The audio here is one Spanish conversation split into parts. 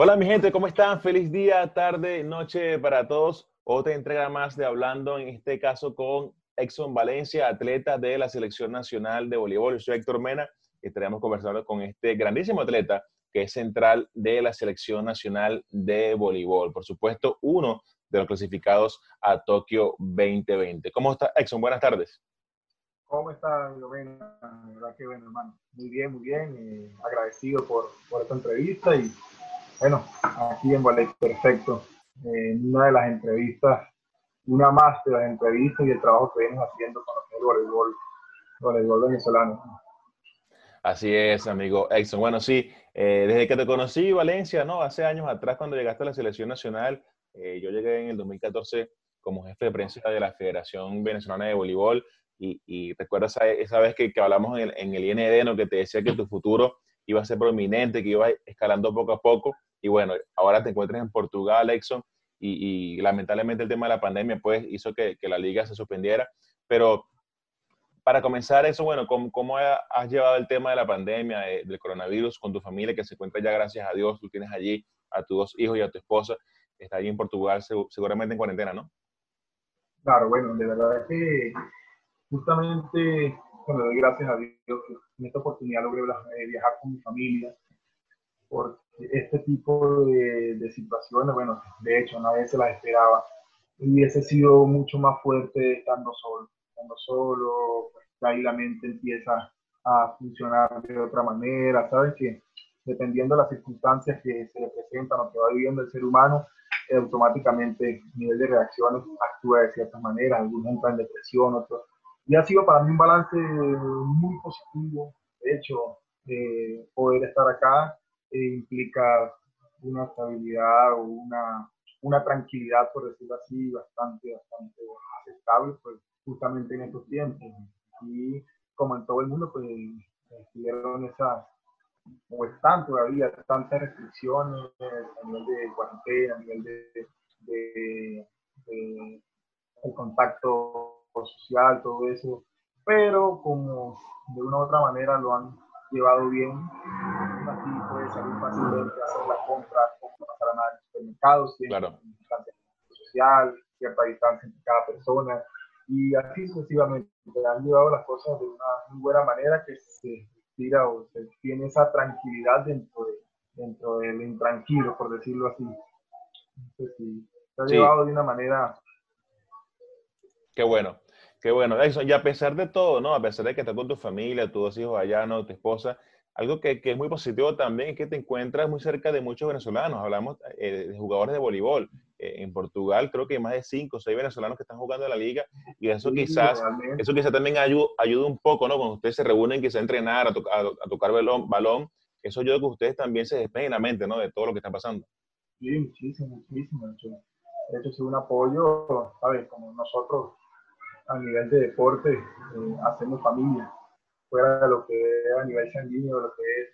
Hola mi gente, ¿cómo están? Feliz día, tarde, noche para todos. Otra entrega más de Hablando, en este caso con Exxon Valencia, atleta de la Selección Nacional de Voleibol. Yo soy Héctor Mena y estaremos conversando con este grandísimo atleta que es central de la Selección Nacional de Voleibol. Por supuesto, uno de los clasificados a Tokio 2020. ¿Cómo está Exxon? Buenas tardes. ¿Cómo está, Mena? verdad que bueno, hermano. Muy bien, muy bien. Eh, agradecido por esta entrevista y bueno, aquí en Ballet Perfecto, en una de las entrevistas, una más de las entrevistas y el trabajo que venimos haciendo con el voleibol, voleibol venezolano. Así es, amigo Exxon. Bueno, sí, eh, desde que te conocí, Valencia, ¿no? Hace años atrás, cuando llegaste a la selección nacional, eh, yo llegué en el 2014 como jefe de prensa de la Federación Venezolana de Voleibol y, y recuerdas esa, vez que, que hablamos en el, en el, IND, ¿no? Que te decía que tu futuro iba a ser prominente, que iba escalando poco a poco. Y bueno, ahora te encuentras en Portugal, Exxon, y, lamentablemente el tema de la pandemia pues hizo que, que, la liga se suspendiera. Pero para comenzar eso, bueno, ¿cómo, ¿cómo, has llevado el tema de la pandemia, del coronavirus con tu familia que se encuentra ya, gracias a Dios, tú tienes allí a tus dos hijos y a tu esposa, está allí en Portugal seguramente en cuarentena, ¿no? Claro, bueno, de verdad que justamente, bueno, doy gracias a Dios que en esta oportunidad logré viajar con mi familia, porque este tipo de, situaciones, bueno, de hecho nadie se las esperaba. Hubiese sido mucho más fuerte estando solo. Estando solo, pues, ahí la mente empieza a funcionar de otra manera. Sabes que dependiendo de las circunstancias que se le presentan o que va viviendo el ser humano, automáticamente el nivel de reacciones actúa de cierta manera. Algunos entran en depresión, otros. Y ha sido para mí un balance muy positivo. De hecho, eh, poder estar acá eh, implica una estabilidad o una, una tranquilidad, por decirlo así, bastante, bastante aceptable, pues justamente en estos tiempos. Y como en todo el mundo, pues estuvieron esas, o están todavía tantas restricciones a nivel de cuarentena, a nivel de, de, el contacto social, todo eso, pero como de una u otra manera lo han llevado bien. Salir fácilmente hacer la compra, como pasar a nada en supermercados, claro. social, cierta distancia entre cada persona, y así sucesivamente. Han llevado las cosas de una muy buena manera que se tira o se tiene esa tranquilidad dentro, de, dentro del intranquilo, por decirlo así. Entonces, sí, se ha llevado de una manera. Qué bueno. Qué bueno, Edson, y a pesar de todo, ¿no? A pesar de que estás con tu familia, tus dos hijos allá, ¿no? Tu esposa, algo que, que, es muy positivo también es que te encuentras muy cerca de muchos venezolanos. Hablamos eh, de jugadores de voleibol. Eh, en Portugal creo que hay más de cinco o seis venezolanos que están jugando en la liga y eso quizás, eso quizás también ayuda, ayuda, un poco, ¿no? Cuando ustedes se reúnen quizás a entrenar, a, to a, a tocar balón, balón, eso ayuda a que ustedes también se despejen la mente, ¿no? De todo lo que está pasando. Sí, muchísimo, muchísimo. De hecho, es un apoyo, ¿sabes? Como nosotros a nivel de deporte, eh, hacemos familia. Fuera de lo que es a nivel sanguíneo, lo que es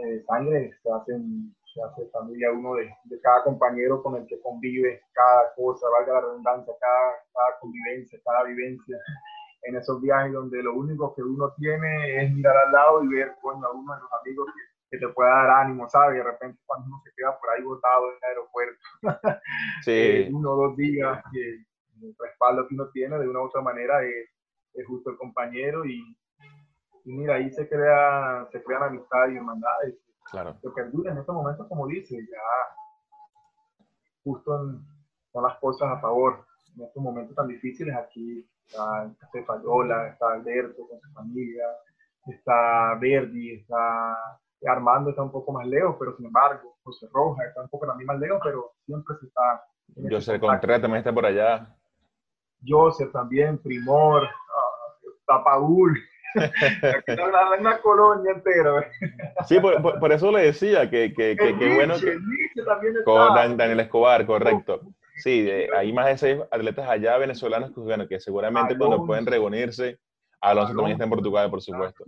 eh, sangre, se, hacen, se hace familia uno de, de, cada compañero con el que convive, cada cosa, valga la redundancia, cada, cada convivencia, cada vivencia. En esos viajes donde lo único que uno tiene es mirar al lado y ver bueno, a uno de los amigos que, que te pueda dar ánimo, ¿sabes? De repente cuando uno se queda por ahí botado en el aeropuerto, sí. eh, uno o dos días, que el respaldo que uno tiene de una u otra manera es, es justo el compañero y, y, mira, ahí se, crea, se crean amistades y hermandades. Claro. Lo que dura en estos momentos, como dice, ya justo en, son las cosas a favor. En estos momentos tan difíciles aquí está el Café Fayola, está Alberto con su familia, está Verdi, está Armando está un poco más lejos, pero sin embargo, José Roja está un poco también más lejos, pero siempre se está... Yo sé, Contreras también está por allá. Joseph también, Primor, uh, Tapaúl. Aquí está una colonia entera. Sí, por, por, por, eso le decía que, que, que, que bueno que... Con Dan, Daniel Escobar, correcto. Sí, de, hay más de seis atletas allá venezolanos que, bueno, que seguramente Alonso. cuando pueden reunirse, Alonso, Alonso también está en Portugal, por supuesto.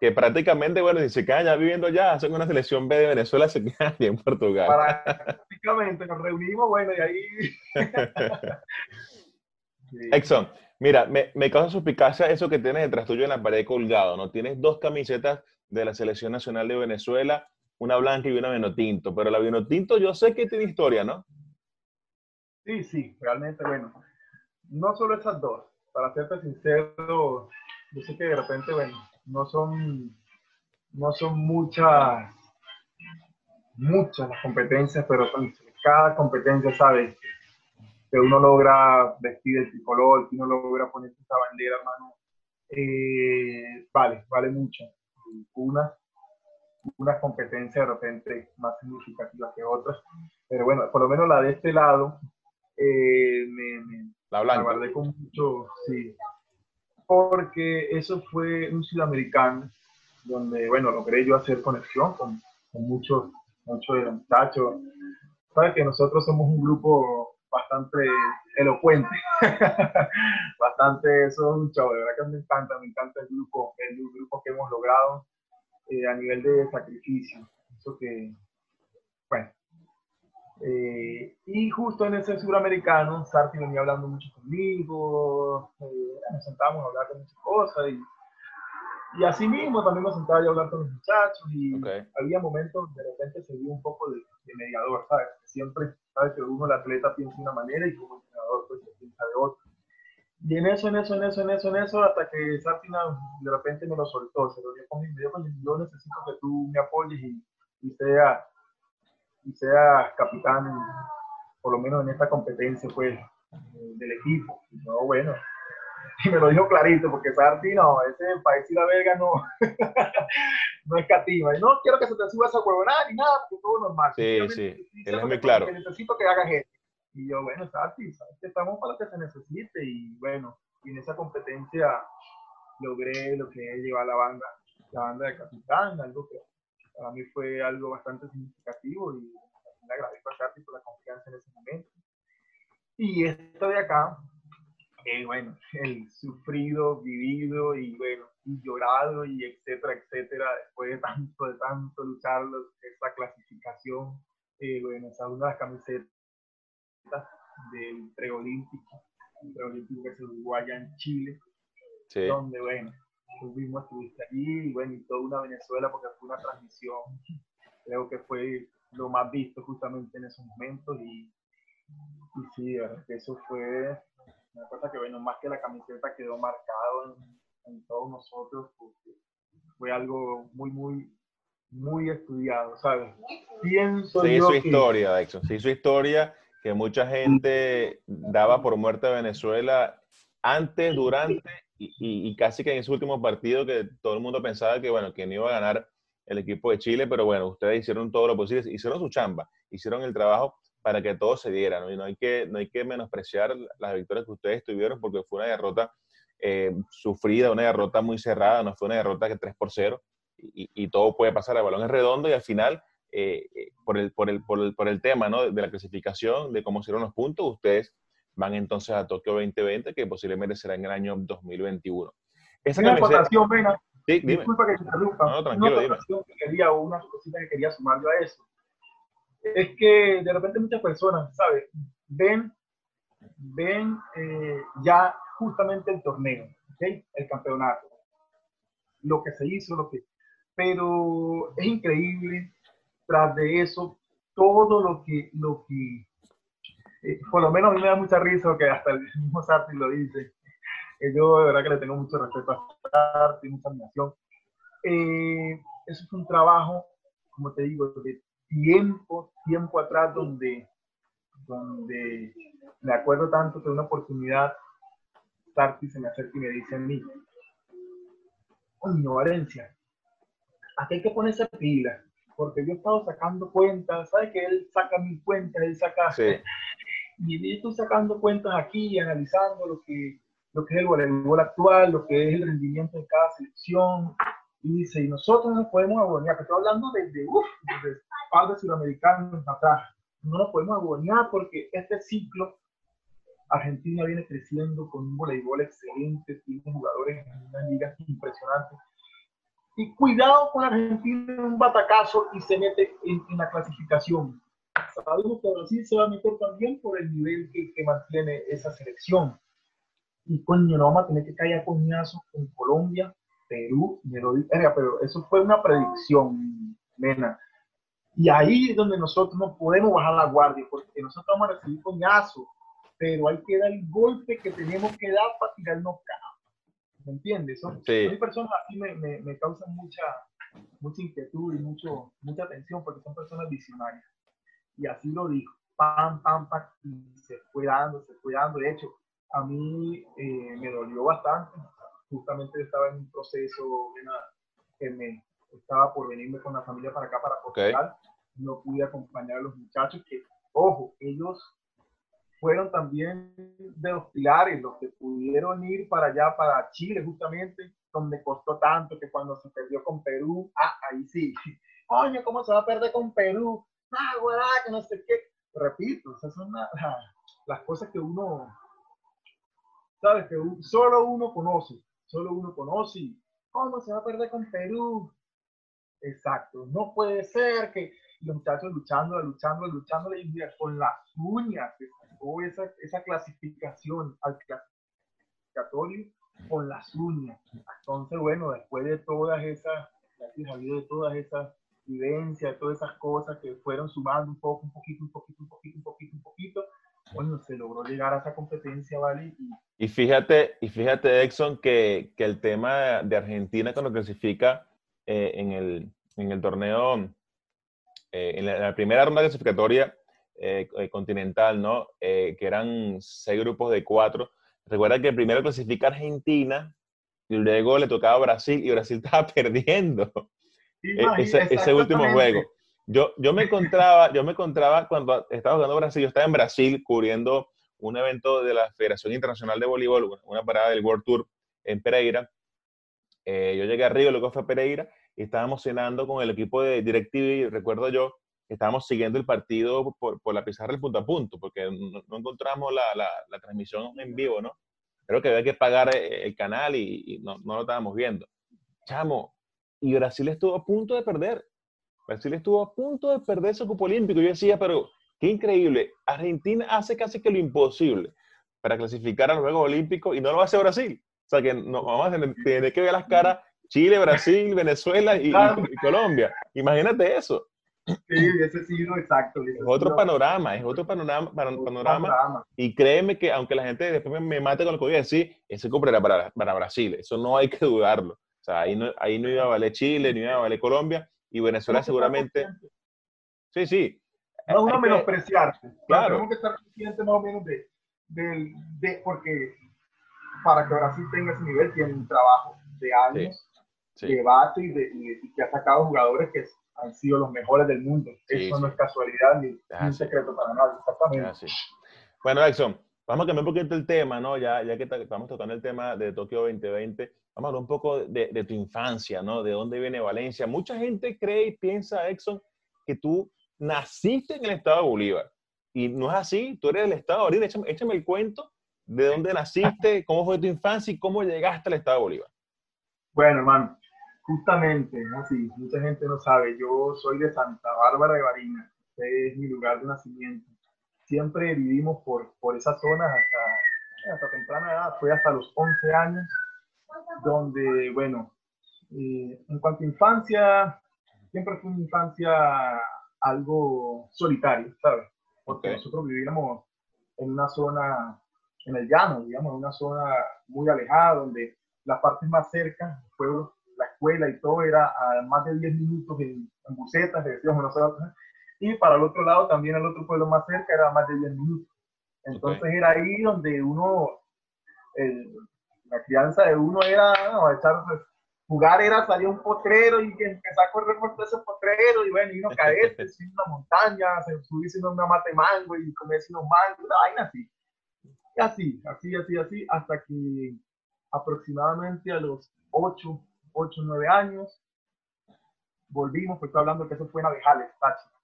Que prácticamente, bueno, si se quedan ya viviendo allá, hacen una selección B de Venezuela, se quedan en Portugal. Prácticamente nos reunimos, bueno, y ahí... sí. Exxon, mira, me, me causa suspicacia eso que tienes detrás tuyo en la pared colgado, ¿no? Tienes dos camisetas de la Selección Nacional de Venezuela, una blanca y una vino tinto, pero la vino tinto yo sé que tiene historia, ¿no? Sí, sí, realmente, bueno, no solo esas dos, para serte sincero, yo sé que de repente, bueno, no son, no son muchas, muchas las competencias, pero cada competencia, ¿sabes? Que uno logra vestir el tricolor, que uno logra poner esa bandera, hermano, eh, vale, vale mucho. Unas, unas competencias de repente más significativas que otras, pero bueno, por lo menos la de este lado, eh, me, la blanca. guardé con mucho, sí, porque eso fue un sudamericano donde, bueno, logré yo hacer conexión con, con muchos, muchos de los muchachos. Sabes que nosotros somos un grupo bastante elocuente, bastante, eso es un show, de verdad que me encanta, me encanta el grupo, el grupo que hemos logrado eh, a nivel de sacrificio, eso que, bueno, eh, y justo en ese suramericano, Sarti venía hablando mucho conmigo, eh, nos sentábamos a hablar de muchas cosas y, y así mismo también nos sentaba a hablar con los muchachos y había momentos de repente se dio un poco de, mediador, ¿sabes? Siempre, ¿sabes? Que uno, el atleta, piensa de una manera y como entrenador, pues piensa de otra. Y en eso, en eso, en eso, en eso, en eso, hasta que Sartina de repente me lo soltó, se lo dio conmigo, me dijo, yo necesito que tú me apoyes y, y sea y sea capitán, por lo menos en esta competencia, pues, del equipo. Y no, bueno, y me lo dijo clarito, porque Sarti, no, ese país y la verga no, no es cativa. Y no quiero que se te suba esa huevonada ni nada, porque todo normal. Sí, sí, él es muy claro. necesito que hagas esto. Y yo, bueno, Sarti, sabes que estamos para lo que se necesite. Y bueno, y en esa competencia logré lo que es llevar la banda, la banda de capitán, algo que para mí fue algo bastante significativo y le agradezco a Katy por la confianza en ese momento. Y esto de acá, eh, bueno, el sufrido, vivido y bueno, y llorado y etcétera, etcétera, después de tanto, de tanto luchar esa clasificación, eh, bueno, esa una de las camisetas del preolímpico, el preolímpico que se jugó allá en Chile, sí. donde bueno, tú mismo estuviste allí y bueno, y toda una Venezuela porque fue una transmisión, creo que fue lo más visto justamente en esos momentos y, y sí, eso fue una cosa que bueno, más que la camiseta quedó marcado en, todos nosotros porque fue algo muy, muy, muy estudiado, ¿sabes? Pienso sí, su historia, de hecho, sí, su historia que mucha gente daba por muerte a Venezuela antes, durante y, casi que en ese último partido que todo el mundo pensaba que, bueno, que no iba a ganar el equipo de Chile, pero bueno, ustedes hicieron todo lo posible, hicieron su chamba, hicieron el trabajo para que todo se diera, ¿no? Y no hay que, no hay que menospreciar las victorias que ustedes tuvieron porque fue una derrota eh, sufrida, una derrota muy cerrada, no fue una derrota que 3 por 0 y, y todo puede pasar, el balón es redondo y al final, eh, eh, por, el, por, el, por, el, por el tema ¿no? de la clasificación, de cómo hicieron los puntos, ustedes van entonces a Tokio 2020, que posiblemente será en el año 2021. Esa una camiseta... Sí, Disculpa que te interrumpa. No, tranquilo, una dime. que quería, una cosita que quería sumar a eso. Es que de repente muchas personas, ¿sabes? Ven, ven eh, ya justamente el torneo, ¿okay? el campeonato, lo que se hizo, lo que... Pero es increíble, tras de eso, todo lo que, lo que por lo menos a mí me da mucha risa que hasta el mismo Sarti lo dice. yo de verdad que le tengo mucho respeto a Sarti, mucha admiración. Eh, eso es un trabajo, como te digo, de tiempo, tiempo atrás, donde, donde me acuerdo tanto que una oportunidad, Sarti se me acerca y me dice a mí, coño, Valencia, aquí hay que ponerse pila, porque yo he estado sacando cuentas, ¿sabes que él saca mis cuentas, él saca... Sí y estoy sacando cuentas aquí, analizando lo que, lo que es el voleibol actual, lo que es el rendimiento de cada selección. Y dice, y nosotros nos podemos agonear, que estoy hablando desde, uff, desde padres sudamericanos atrás. No nos podemos agonear porque este ciclo, Argentina viene creciendo con un voleibol excelente, tiene jugadores en una liga impresionante. Y cuidado con Argentina un batacazo y se mete en, en la clasificación sabemos que Brasil se va a meter también por el nivel que, que mantiene esa selección. Y coño, no vamos a tener que caer a coñazos con Colombia, Perú, lo pero eso fue una predicción, nena. Y ahí es donde nosotros no podemos bajar la guardia, porque nosotros vamos a recibir coñazo, pero hay que dar el golpe que tenemos que dar para tirarnos cara. ¿Me entiendes? Son, personas así me, me, me, causan mucha, mucha inquietud y mucho, mucha atención porque son personas visionarias. Y así lo dijo, pam, pam, pam, y se fue dando, se fue dando. De hecho, a mí eh, me dolió bastante. Justamente estaba en un proceso que me estaba por venirme con la familia para acá, para Portugal. No pude acompañar a los muchachos que, ojo, ellos fueron también de los pilares, los que pudieron ir para allá, para Chile, justamente, donde costó tanto que cuando se perdió con Perú, ah, ahí sí. Coño, ¿cómo se va a perder con Perú? Ah, guará, que no sé qué. Repito, esas son las cosas que uno, sabes, que solo uno conoce, solo uno conoce. ¿Cómo se va a perder con Perú? Exacto, no puede ser que los muchachos luchando, luchando, luchando, y con las uñas o esa, esa clasificación al clasificatorio con las uñas. Entonces, bueno, después de todas esas, de todas esas vivencias, todas esas cosas que fueron sumando un poco, un poquito, un poquito, un poquito, un poquito, un poquito, bueno, se logró llegar a esa competencia, ¿vale? Y, fíjate, y fíjate, Exxon, que, que el tema de Argentina cuando clasifica eh, en, el, en el torneo, eh, en, la, primera ronda clasificatoria eh, continental, ¿no? que eran seis grupos de cuatro. Recuerda que primero clasifica Argentina y luego le tocaba Brasil y Brasil estaba perdiendo ese, ese, último juego. Yo, yo, me encontraba, yo me encontraba cuando estaba jugando Brasil, yo estaba en Brasil cubriendo un evento de la Federación Internacional de Voleibol, una parada del World Tour en Pereira. Eh, yo llegué a Río, luego fue a Pereira y estábamos cenando con el equipo de DirecTV, recuerdo yo, estábamos siguiendo el partido por, por, la pizarra del punto a punto, porque no, encontramos la, la, transmisión en vivo, ¿no? Creo que había que pagar eh, el canal y, no, no, lo estábamos viendo. Chamo, y Brasil estuvo a punto de perder. Brasil estuvo a punto de perder ese cupo olímpico. Yo decía, pero qué increíble. Argentina hace casi que lo imposible para clasificar a los Juegos Olímpicos y no lo hace Brasil. O sea que no, vamos a tener, que ver las caras Chile, Brasil, Venezuela y Colombia. Imagínate eso. Sí, ese sido exacto. Es otro panorama, es otro panorama, panorama, Y créeme que aunque la gente después me, mate con lo que voy a decir, ese cumple era para, para Brasil. Eso no hay que dudarlo. O sea, ahí no, ahí no iba a valer Chile, ni iba a valer Colombia. Y Venezuela seguramente... Sí, sí. No uno menospreciarse. Claro. Tenemos que estar conscientes más o menos de, de, de, porque para que Brasil tenga ese nivel tiene un trabajo de años de base y, de, y que ha sacado jugadores que han sido los mejores del mundo. Eso no es casualidad ni, un secreto para nadie, exactamente. Bueno, Exxon, vamos a cambiar un poquito el tema, ¿no? Ya, ya que estamos tocando el tema de Tokio 2020, vamos a hablar un poco de, de, tu infancia, ¿no? De dónde viene Valencia. Mucha gente cree y piensa, Exxon, que tú naciste en el estado de Bolívar. Y no es así, tú eres del estado de Bolívar. Échame, échame el cuento de dónde naciste, cómo fue tu infancia y cómo llegaste al estado de Bolívar. Bueno, hermano, Justamente, así, mucha gente no sabe, yo soy de Santa Bárbara de Barinas, este es mi lugar de nacimiento. Siempre vivimos por, por esa zona hasta, hasta temprana edad, fue hasta los 11 años, donde, bueno, eh, en cuanto a infancia, siempre fue una infancia algo solitaria, ¿sabes? Porque nosotros vivíamos en una zona, en el llano, digamos, en una zona muy alejada, donde las partes más cercas, pueblos la escuela y todo era a más de 10 minutos en, en bucetas, decíamos nosotros. Y para el otro lado, también el otro pueblo más cerca era más de 10 minutos. Entonces era ahí donde uno, la crianza de uno era no, echar, pues, jugar era salir a un potrero y empezar a correr por todo ese potrero y bueno, y uno caerse, subir una montaña, subirse en una mate mango y comerse unos mangos, una vaina así. Y así, así, así, así, hasta que aproximadamente a los 8, 8 o 9 años. Volvimos, pues estoy hablando que eso fue en Abejales,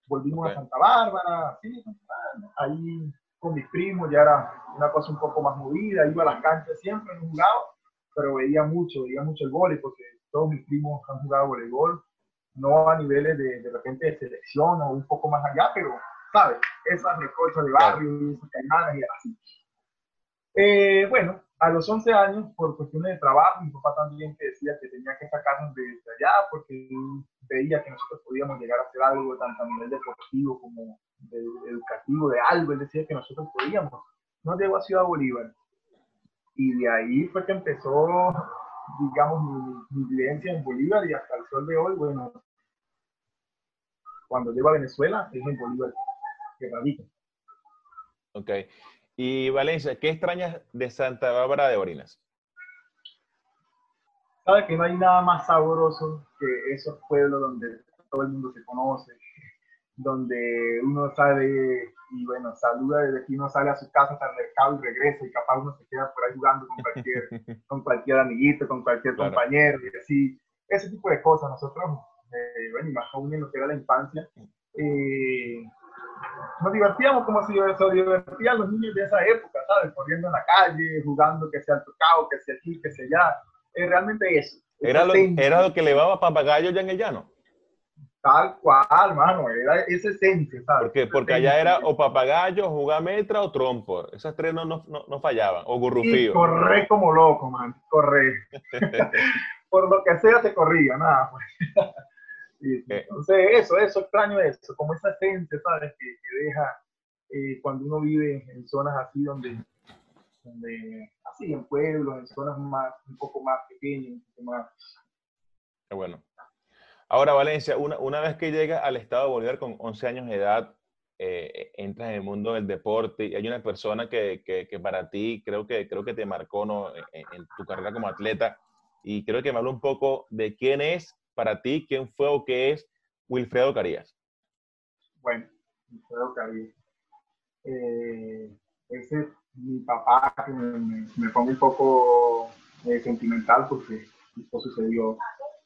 Volvimos a Santa Bárbara, ahí con mis primos, ya era una cosa un poco más movida, iba a las canchas siempre, no jugaba, pero veía mucho, veía mucho el voleibol, porque todos mis primos han jugado voleibol, no a niveles de, de repente de selección o un poco más allá, pero, ¿sabes? Esas recochas de barrio, esas caimanas y así. Eh, bueno, a los 11 años, por cuestiones de trabajo, mi papá también decía que tenía que sacarnos de, allá porque veía que nosotros podíamos llegar a hacer algo tanto a nivel deportivo como educativo, de algo. Él decía que nosotros podíamos. Nos llegó a Ciudad Bolívar. Y de ahí fue que empezó, digamos, mi, mi vivencia en Bolívar y hasta el sol de hoy, bueno, cuando llego a Venezuela, es en Bolívar que radica. Ok. Y Valencia, ¿qué extrañas de Santa Bárbara de Orinas? Sabes que no hay nada más sabroso que esos pueblos donde todo el mundo se conoce, donde uno sale y bueno, saluda desde aquí, uno sale a su casa, al mercado y regresa y capaz uno se queda por ahí jugando con cualquier, con cualquier amiguito, con cualquier compañero y así. Ese tipo de cosas. Nosotros, eh, bueno, y más aún en lo que era la infancia, eh, nos divertíamos como si se divertían los niños de esa época, ¿sabes? Corriendo en la calle, jugando que sea el tocado, que sea aquí, que sea allá. Es realmente eso. ¿Era lo, ¿Era lo que levaba papagayo ya en el llano? Tal cual, mano, era esa esencia, ¿sabes? Porque, porque allá era o papagayo, jugametra o trompo. Esas tres no, no, no, fallaban. O gurrufío. corré como loco, man. Corré. Por lo que sea te corría, nada, pues. Eh. entonces, eso, eso, extraño eso, como esa esencia, ¿sabes? Que, deja eh, cuando uno vive en zonas así donde, donde, así en pueblos, en zonas más, un poco más pequeñas, un poco más... Qué bueno. Ahora, Valencia, una, una vez que llegas al estado de Bolívar con 11 años de edad, eh, entras en el mundo del deporte y hay una persona que, que, que, para ti creo que, creo que te marcó ¿no? en, en, tu carrera como atleta y creo que me habla un poco de quién es para ti, quién fue o qué es Wilfredo Carías? Bueno, Wilfredo Carías. Eh, ese es mi papá, que me, me pongo un poco eh, sentimental porque esto sucedió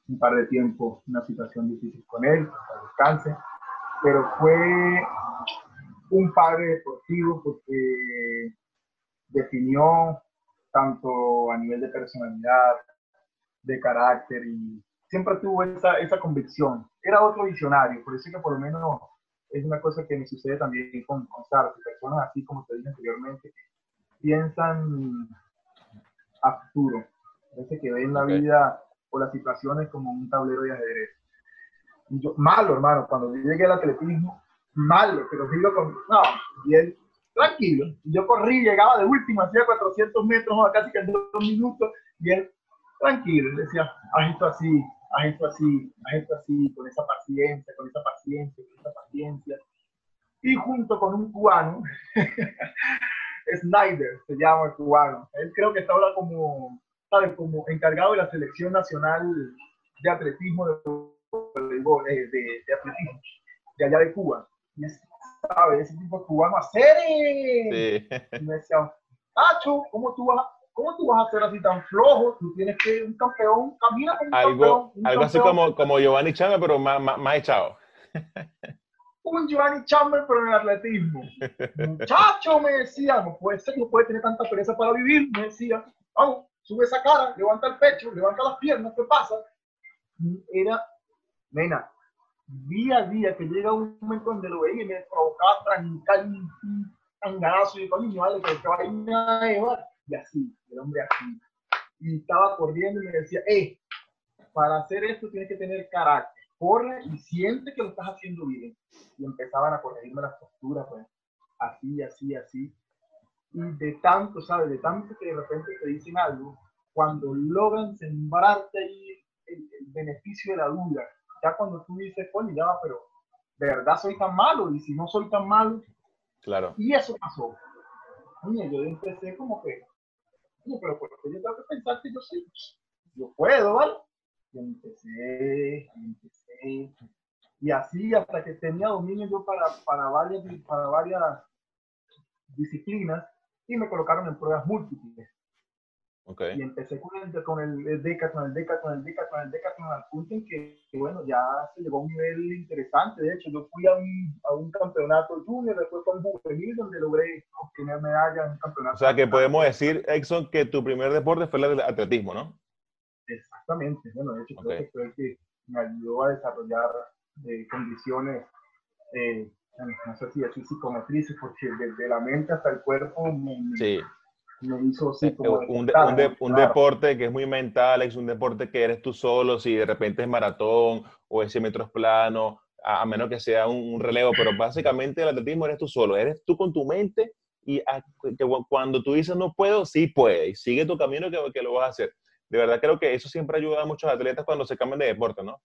un par de tiempo, una situación difícil con él, hasta descanse, pero fue un padre deportivo porque definió tanto a nivel de personalidad, de carácter y siempre tuvo esa, esa convicción. Era otro visionario, por eso que por lo menos es una cosa que me sucede también con, con personas así como te dije anteriormente, que piensan a futuro, parece que ven la vida o las situaciones como un tablero de ajedrez. Y yo, malo, hermano, cuando yo llegué al atletismo, malo, pero digo con, no, bien, tranquilo. Y yo corrí, llegaba de última, hacía 400 metros, casi que en dos minutos, y él, tranquilo, decía, haz esto así, haz esto así, haz esto así, con esa paciencia, con esa paciencia, con esa paciencia. Y junto con un cubano, Snyder se llama el cubano. Él creo que está ahora como, ¿sabes? Como encargado de la selección nacional de atletismo de, de, de, atletismo de allá de Cuba. Y es, ¿sabes? Ese tipo de cubano, ¡hacer! Sí. Y me decía, Tacho, ¿cómo tú vas ¿Cómo tú vas a ser así tan flojo? Tú tienes que un campeón, camina como un algo, campeón. algo así como, como Giovanni Chamber, pero más, más, echado. un Giovanni Chamber, pero en el atletismo. Muchacho, me decía, no puede ser, no puede tener tanta pereza para vivir. Me decía, vamos, sube esa cara, levanta el pecho, levanta las piernas, ¿qué pasa? Era, nena, día a día que llega un momento donde lo veía y me provocaba trancar un tanganazo y yo, coño, vale, que te va a llevar y así, el hombre así. Y estaba corriendo y me decía, hey, para hacer esto tienes que tener carácter. Corre y siente que lo estás haciendo bien. Y empezaban a corregirme las posturas, pues, así, así, así. Y de tanto, ¿sabes? De tanto que de repente te dicen algo, cuando logran sembrarte ahí el, beneficio de la duda, ya cuando tú dices, coño, ya va, pero de verdad soy tan malo, y si no soy tan malo, claro. Y eso pasó. Oye, yo empecé como que, pero porque yo tengo que pensar que yo sí, yo puedo, ¿vale? Y empecé, y empecé, y así hasta que tenía dominio yo para, para, varias, para varias disciplinas y me colocaron en pruebas múltiples. Okay. Y empecé con el, con el DECA, con el DECA, con el DECA, con el DECA, con el punto en que, bueno, ya se llegó a un nivel interesante. De hecho, yo fui a un, a un campeonato junior, después fue un juvenil, donde logré obtener medalla en un campeonato. O sea, que podemos decir, Exxon, que tu primer deporte fue el atletismo, ¿no? Exactamente. Bueno, de hecho, creo que fue el que me ayudó a desarrollar eh, condiciones, eh, no sé si así psicometrices, porque desde la mente hasta el cuerpo me, sí hizo así eh, un, deporte que es muy mental, es un deporte que eres tú solo, si de repente es maratón o ese metro es plano, a, menos que sea un, relevo, pero básicamente el atletismo eres tú solo, eres tú con tu mente y cuando tú dices no puedo, sí puedes, sigue tu camino que, que lo vas a hacer. De verdad creo que eso siempre ayuda a muchos atletas cuando se cambian de deporte, ¿no?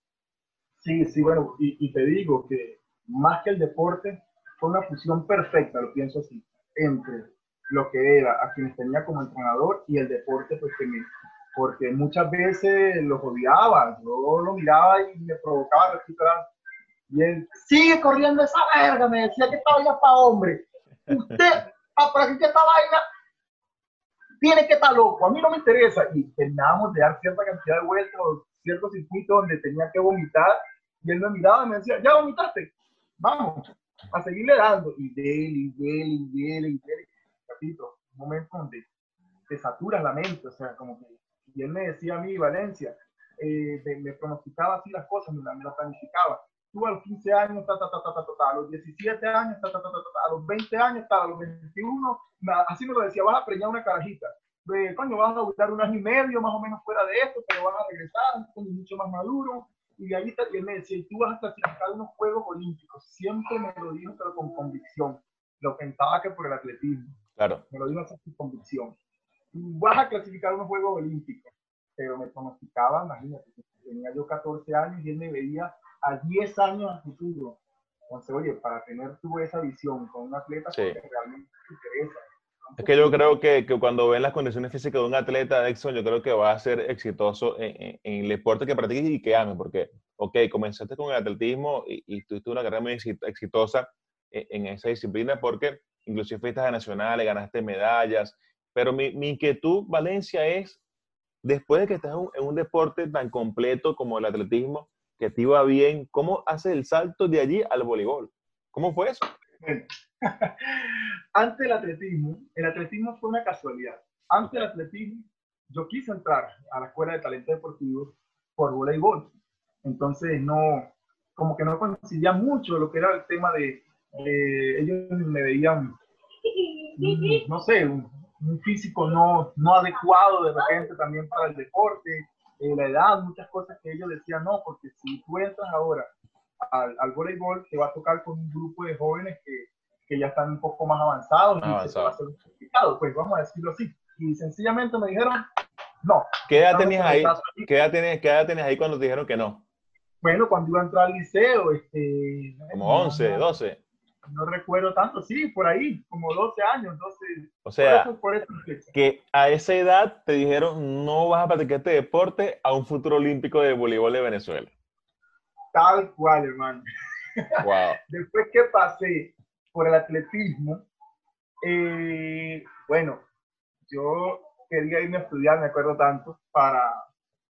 Sí, sí, bueno, y, y te digo que más que el deporte, fue una fusión perfecta, lo pienso así, entre lo que era a quienes tenía como entrenador y el deporte pues que porque muchas veces los odiaba, yo lo miraba y me provocaba recuperar. Y él, sigue corriendo esa verga, me decía que esta vaina es para hombre. Usted, para que esta vaina, tiene que estar loco, a mí no me interesa. Y terminábamos de dar cierta cantidad de vueltas, ciertos circuitos donde tenía que vomitar, y él me miraba y me decía, ya vomitaste, vamos, a seguirle dando, y dele, y dele, y dele, y dele un momento donde te saturas la mente, o sea, como que, y él me decía a mí, Valencia, eh, me, pronosticaba así las cosas, me, me las planificaba. Tú a los 15 años, ta, ta, ta, ta, a los 17 años, ta, ta, ta, a los 20 años, ta, a los 21, así me lo decía, vas a preñar una carajita. De, coño, vas a durar un año y medio más o menos fuera de esto, pero vas a regresar, mucho más maduro. Y de ahí y él me decía, tú vas a clasificar unos Juegos Olímpicos. Siempre me lo dijo, pero con convicción. Lo pensaba que por el atletismo. Claro. Me lo digo así con convicción. Vas a clasificar unos Juegos Olímpicos, pero me pronosticaba, imagínate, tenía yo 14 años y él me veía a 10 años al futuro. Entonces, oye, para tener tú esa visión con un atleta, que realmente te interesa. Es que yo creo que, que, cuando ven las condiciones físicas de un atleta, Exxon, yo creo que va a ser exitoso en, en, el deporte que practiques y que ame, porque, ok, comenzaste con el atletismo y, y tuviste una carrera muy exitosa en, en esa disciplina porque inclusive a nacionales, ganaste medallas, pero mi, mi, inquietud, Valencia, es, después de que estás en un, deporte tan completo como el atletismo, que te iba bien, ¿cómo haces el salto de allí al voleibol? ¿Cómo fue eso? Antes del atletismo, el atletismo fue una casualidad. Antes del atletismo, yo quise entrar a la escuela de talento deportivo por voleibol. Entonces, no, como que no coincidía mucho lo que era el tema de eh, ellos me veían, mm, no sé, un, físico no, no adecuado de repente también para el deporte, eh, la edad, muchas cosas que ellos decían, no, porque si tú entras ahora al, al voleibol, te va a tocar con un grupo de jóvenes que, que ya están un poco más avanzados y se va a ser complicado, pues vamos a decirlo así. Y sencillamente me dijeron, no. ¿Qué edad tenías ahí? ¿Qué edad tenías, ¿Qué edad tenías ahí cuando te dijeron que no? Bueno, cuando iba a entrar al liceo, este... Como 11, 12 no recuerdo tanto, sí, por ahí, como 12 años, 12. O sea, que a esa edad te dijeron no vas a practicar este deporte a un futuro olímpico de voleibol de Venezuela. Tal cual, hermano. Wow. Después que pasé por el atletismo, eh, bueno, yo quería irme a estudiar, me acuerdo tanto, para,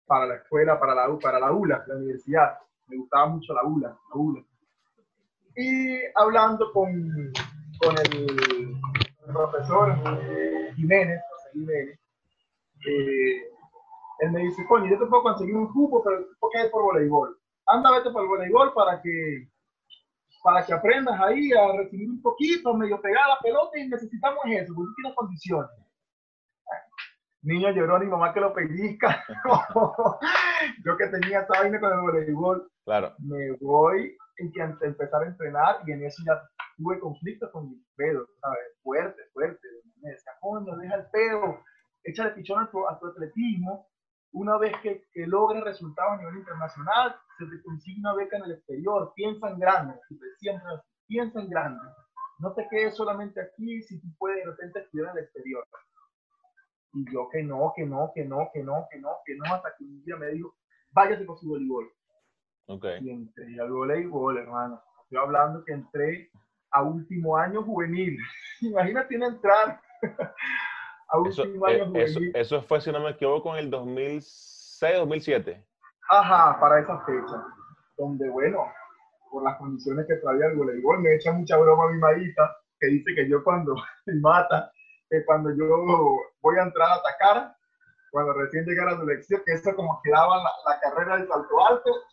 para la escuela, para la, para la ULA, la universidad. Me gustaba mucho la ULA, la ULA. Y hablando con, con el, profesor eh, Jiménez, José Jiménez, eh, él me dice, coño, yo te puedo conseguir un cupo, pero ¿por qué es por voleibol? Anda, vete por el voleibol para que, para que aprendas ahí a recibir un poquito, medio pegar la pelota y necesitamos eso, porque tú tienes condiciones. Niño lloró, ni mamá que lo pellizca. yo que tenía esa vaina con el voleibol. Claro. Me voy en que empezar a entrenar y en eso ya tuve conflictos con mis pedos, ¿sabes? Fuerte, fuerte. Me decía, coño, deja el pedo, échale pichón a tu, atletismo. Una vez que, que logres resultados a nivel internacional, se te consigue una beca en el exterior. Piensa en grande, siempre piensa en grande. No te quedes solamente aquí si tú puedes de repente estudiar en el exterior. Y yo que no, que no, que no, que no, que no, que no, hasta que un día me dijo, váyase con su voleibol. Okay. Y entré al voleibol, hermano. Estoy hablando que entré a último año juvenil. Imagínate entrar a último año eh, juvenil. Eso, fue, si no me equivoco, en el 2006, 2007. Ajá, para esa fecha. Donde, bueno, por las condiciones que traía el voleibol, me echa mucha broma a mi maíta, que dice que yo cuando me mata, que cuando yo voy a entrar a atacar, cuando recién llegué a la selección, que eso como quedaba la, la carrera del salto alto.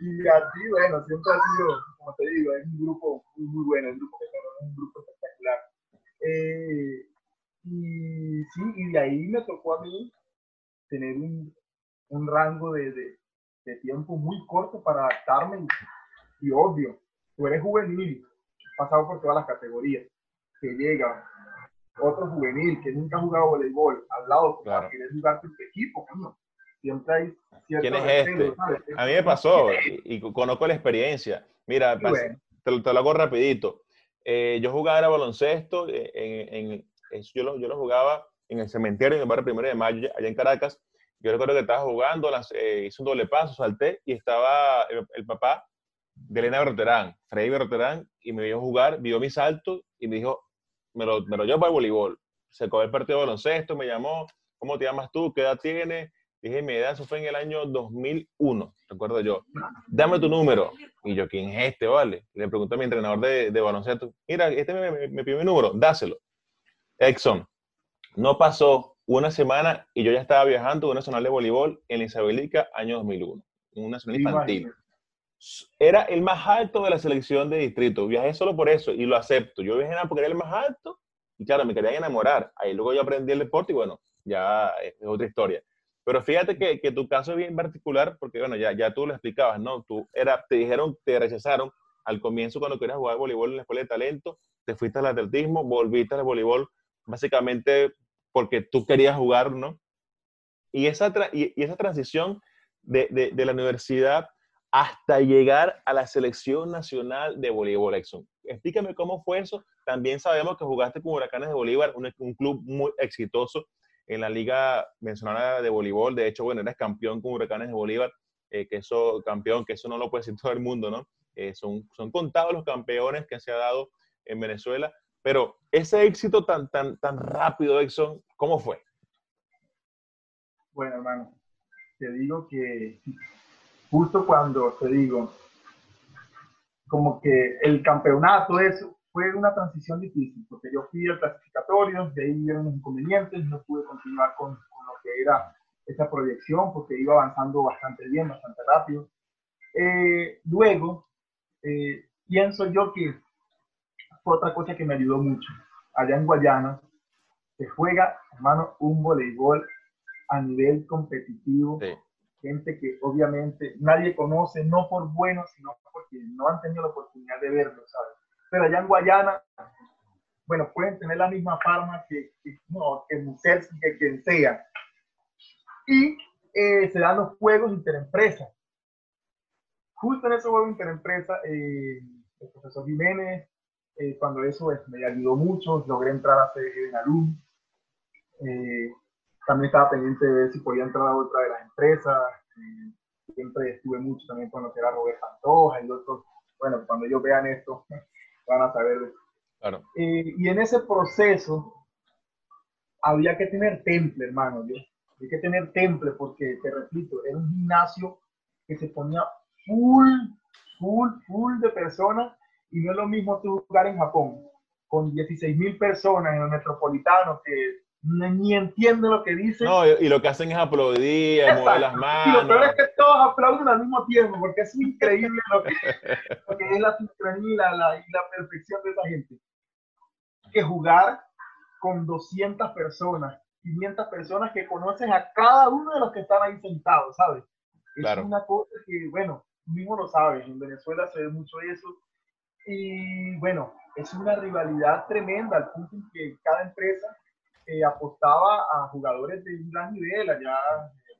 y así, bueno, siempre ha sido, como te digo, es un grupo muy, muy bueno, un grupo, un grupo espectacular. Eh, y sí, y de ahí me tocó a mí tener un, un rango de, de, de, tiempo muy corto para adaptarme y, obvio, tú eres juvenil, pasado por todas las categorías, que llega otro juvenil que nunca ha jugado voleibol al lado para querer jugar tu equipo, siempre hay ¿Quién es este? A mí me pasó y, conozco la experiencia. Mira, te, lo hago rapidito. Eh, yo jugaba era baloncesto, eh, en, en, yo, lo, yo lo jugaba en el cementerio, en el barrio Primero de Mayo, allá en Caracas. Yo recuerdo que estaba jugando, las, eh, hice un doble paso, salté y estaba el, papá de Elena Berterán, Freddy Berterán, y me vio jugar, vio mi salto y me dijo, me lo, me lo llevo para el voleibol. Se cogió el partido de baloncesto, me llamó, ¿cómo te llamas tú? ¿Qué edad tienes? Dije, mi edad, eso fue en el año 2001, recuerdo yo. Dame tu número. Y yo, ¿quién es este, vale? Le pregunté a mi entrenador de, de baloncesto, mira, este me, me, pidió mi número, dáselo. Exxon, no pasó una semana y yo ya estaba viajando a una nacional de voleibol en Isabelica, año 2001, un nacional infantil. Era el más alto de la selección de distrito. Viajé solo por eso y lo acepto. Yo viajé porque era el más alto y claro, me quería enamorar. Ahí luego yo aprendí el deporte y bueno, ya es otra historia. Pero fíjate que, que, tu caso es bien particular porque, bueno, ya, ya tú lo explicabas, ¿no? Tú era, te dijeron, te rechazaron al comienzo cuando querías jugar voleibol en la escuela de talento, te fuiste al atletismo, volviste al voleibol básicamente porque tú querías jugar, ¿no? Y esa, y, esa transición de, de, la universidad hasta llegar a la selección nacional de voleibol, Exxon. Explícame cómo fue eso. También sabemos que jugaste con Huracanes de Bolívar, un, club muy exitoso en la liga mencionada de voleibol. De hecho, bueno, eres campeón con Huracanes de Bolívar, eh, que eso, campeón, que eso no lo puede decir todo el mundo, ¿no? Eh, son, son contados los campeones que se ha dado en Venezuela, pero ese éxito tan, tan, tan rápido, Exxon, ¿cómo fue? Bueno, hermano, te digo que justo cuando te digo, como que el campeonato, eso, fue una transición difícil, porque yo fui al clasificatorio, de ahí hubieron los inconvenientes, no pude continuar con, lo que era esa proyección, porque iba avanzando bastante bien, bastante rápido. Eh, luego, eh, pienso yo que fue otra cosa que me ayudó mucho. Allá en Guayana se juega, hermano, un voleibol a nivel competitivo. Gente que obviamente nadie conoce, no por bueno, sino porque no han tenido la oportunidad de verlo, ¿sabes? pero allá en Guayana, bueno, pueden tener la misma farma que, que, no, que que quien sea. Y eh, se dan los juegos interempresas. Justo en esos juegos interempresas, eh, el profesor Jiménez, eh, cuando eso pues, me ayudó mucho, logré entrar a ser en alumno. También estaba pendiente de ver si podía entrar a otra de las empresas. siempre estuve mucho también conocer a Robert Pantoja y otros. Bueno, cuando ellos vean esto, van a saber. Claro. y en ese proceso había que tener temple, hermano. ¿sí? Había que tener temple porque, te repito, era un gimnasio que se ponía full, full, full de personas y no es lo mismo tú jugar en Japón con 16 mil personas en el metropolitano que ni entiende lo que dicen. No, y, lo que hacen es aplaudir, mover las manos. Y lo peor es que todos aplauden al mismo tiempo, porque es increíble lo que, es la sincronía y la, la, perfección de esa gente. Que jugar con 200 personas, 500 personas que conocen a cada uno de los que están ahí sentados, ¿sabes? Es una cosa que, bueno, mismo lo sabes, en Venezuela se ve mucho eso. Y bueno, es una rivalidad tremenda al punto en que cada empresa apostaba a jugadores de un gran nivel, allá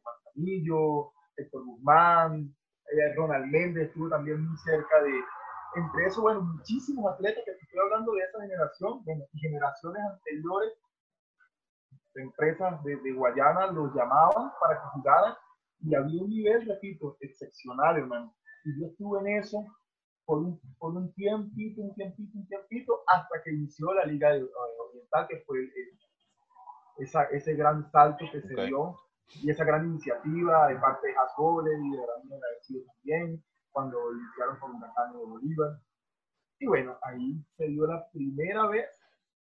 Juan Camillo, Héctor Guzmán, eh, Ronald Méndez estuvo también muy cerca de, entre eso, bueno, muchísimos atletas que estoy hablando de esa generación, bueno, generaciones anteriores, empresas de, de, Guayana los llamaban para que jugaran y había un nivel, repito, excepcional, hermano. Y yo estuve en eso por un, por un tiempito, un tiempito, un tiempito, hasta que inició la Liga Oriental, que fue el, esa, ese gran salto que se dio y esa gran iniciativa de parte de Hasbole y de Ramiro agradecido también cuando iniciaron con Huracán de Bolívar. Y bueno, ahí se dio la primera vez.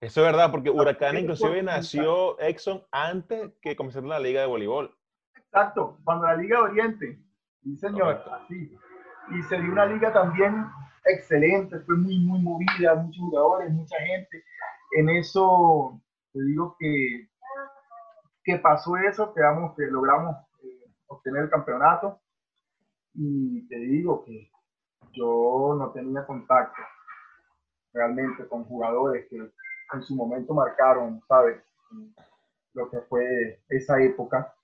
Eso es verdad, porque Huracán inclusive nació Exxon antes que comenzara la Liga de Voleibol. Exacto, cuando la Liga de Oriente. Sí, señor, así. Y se dio una liga también excelente, fue muy, muy movida, muchos jugadores, mucha gente. en eso te digo que, que pasó eso, quedamos, que logramos eh, obtener el campeonato y te digo que yo no tenía contacto realmente con jugadores que en su momento marcaron, ¿sabes? Lo que fue esa época,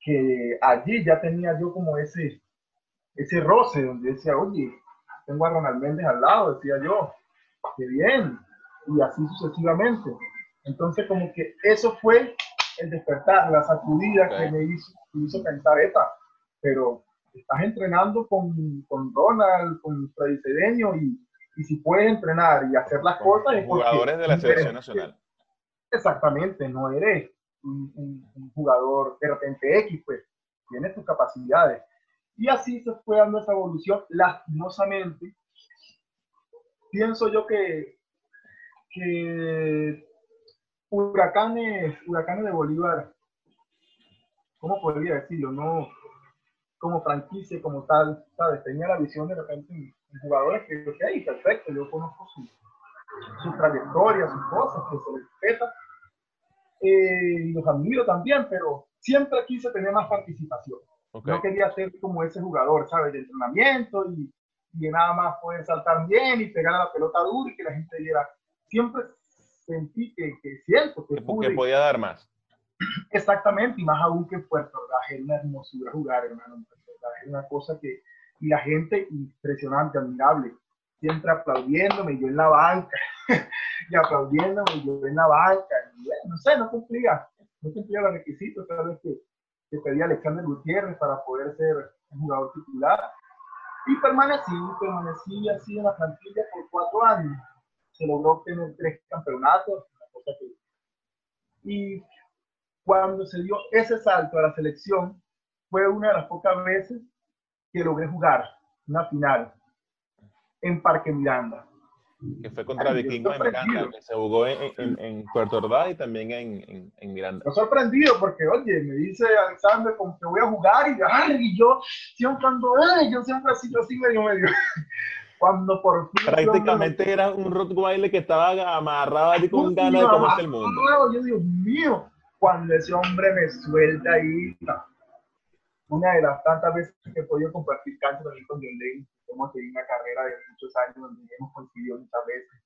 que allí ya tenía yo como ese, ese roce donde decía, oye, tengo a Ronald Méndez al lado, decía yo, qué bien, y así sucesivamente. Entonces como que eso fue el despertar, la sacudida que me hizo, me hizo pensar, esta, pero estás entrenando con, con Ronald, con Freddy Cedeño y, y, si puedes entrenar y hacer las cosas... es jugadores de la selección nacional. Exactamente, no eres un, un, jugador de repente X, pues tienes tus capacidades. Y así se fue dando esa evolución, lastimosamente. Pienso yo que, que huracanes, huracanes de Bolívar, ¿cómo podría decirlo? No, como franquicia, como tal, ¿sabes? Tenía la visión de repente en, jugadores que, ok, perfecto, yo conozco su, su trayectoria, sus cosas, que se les respeta, eh, y los admiro también, pero siempre quise tener más participación. No quería ser como ese jugador, ¿sabes? De entrenamiento y, y nada más poder saltar bien y pegar a la pelota dura y que la gente diera. Siempre sentí que, que siento que, que podía dar más. Exactamente, y más aún que Puerto Ordaz es una hermosura jugar, hermano. Es una cosa que, y la gente impresionante, admirable, siempre aplaudiéndome, yo en la banca, y aplaudiéndome, yo en la banca, no sé, no cumplía, no cumplía los requisitos, cada vez que, que pedía Alexander Gutiérrez para poder ser jugador titular, y permanecí, permanecí así en la plantilla por cuatro años, se logró tener tres campeonatos, una cosa que, y cuando se dio ese salto a la selección, fue una de las pocas veces que logré jugar una final en Parque Miranda. Que fue contra Vikingo de Miranda, que se jugó en, en, Puerto Ordaz y también en, en, Miranda. Estoy sorprendido porque, oye, me dice Alexander como que voy a jugar y, ay, y yo siempre ando, yo siempre así, yo así medio medio. Cuando por fin. Prácticamente era un Rottweiler que estaba amarrado ahí con ganas de comerse el mundo. Yo, Dios mío, cuando ese hombre me suelta ahí, una de las tantas veces que he podido compartir cancha también con John Lane, hemos tenido una carrera de muchos años donde hemos coincidido muchas veces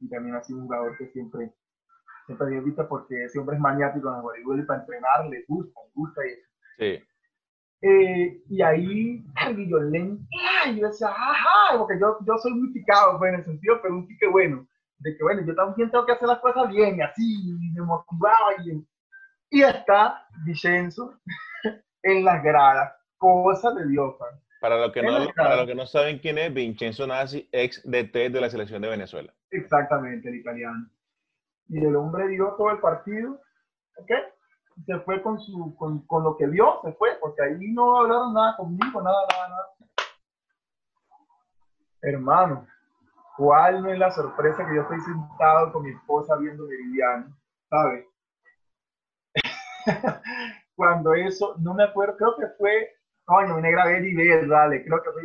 y también ha sido un jugador que siempre, siempre bien visto porque ese hombre es maniático en el voleibol y para entrenar le gusta, le gusta y eso. Sí. Eh, y ahí, John Lane, ay, yo decía, ajá, porque yo, yo soy muy picado, pues, en el sentido, pero un pique bueno, de que bueno, yo también tengo que hacer las cosas bien, y así, y me motivaba, y, y está Vicenzo en las gradas, cosa de Dios. Para los, que no, para los que no saben quién es, Vincenzo Nazzi, ex DT de la selección de Venezuela. Exactamente, el italiano. Y el hombre dio todo el partido, ¿ok? Se fue con, su, con, con lo que vio, se fue, porque ahí no hablaron nada conmigo, nada, nada, nada. Hermano, ¿cuál no es la sorpresa que yo estoy sentado con mi esposa viendo Meridiano? ¿Sabes? cuando eso, no me acuerdo, creo que fue, coño, negra Betty dale, creo que fue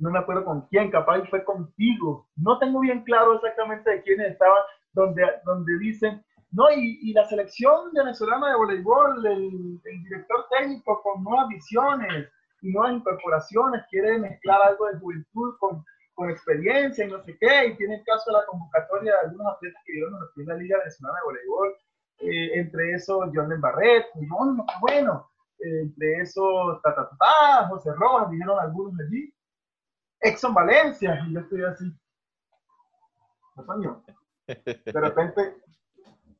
no me acuerdo con quién, capaz fue contigo. No tengo bien claro exactamente de quiénes estaban, donde, donde dicen, no, y, y la selección venezolana de voleibol, el, director técnico con nuevas visiones y nuevas incorporaciones, quiere mezclar algo de juventud con, con experiencia y no sé qué, y tiene el caso de la convocatoria de algunos atletas que dieron en la Liga Venezolana de Voleibol, eh, entre esos John Barret, no, bueno, eh, entre esos ta, José Rojas, dijeron algunos allí, Exxon Valencia, y yo estoy así, coño, de repente,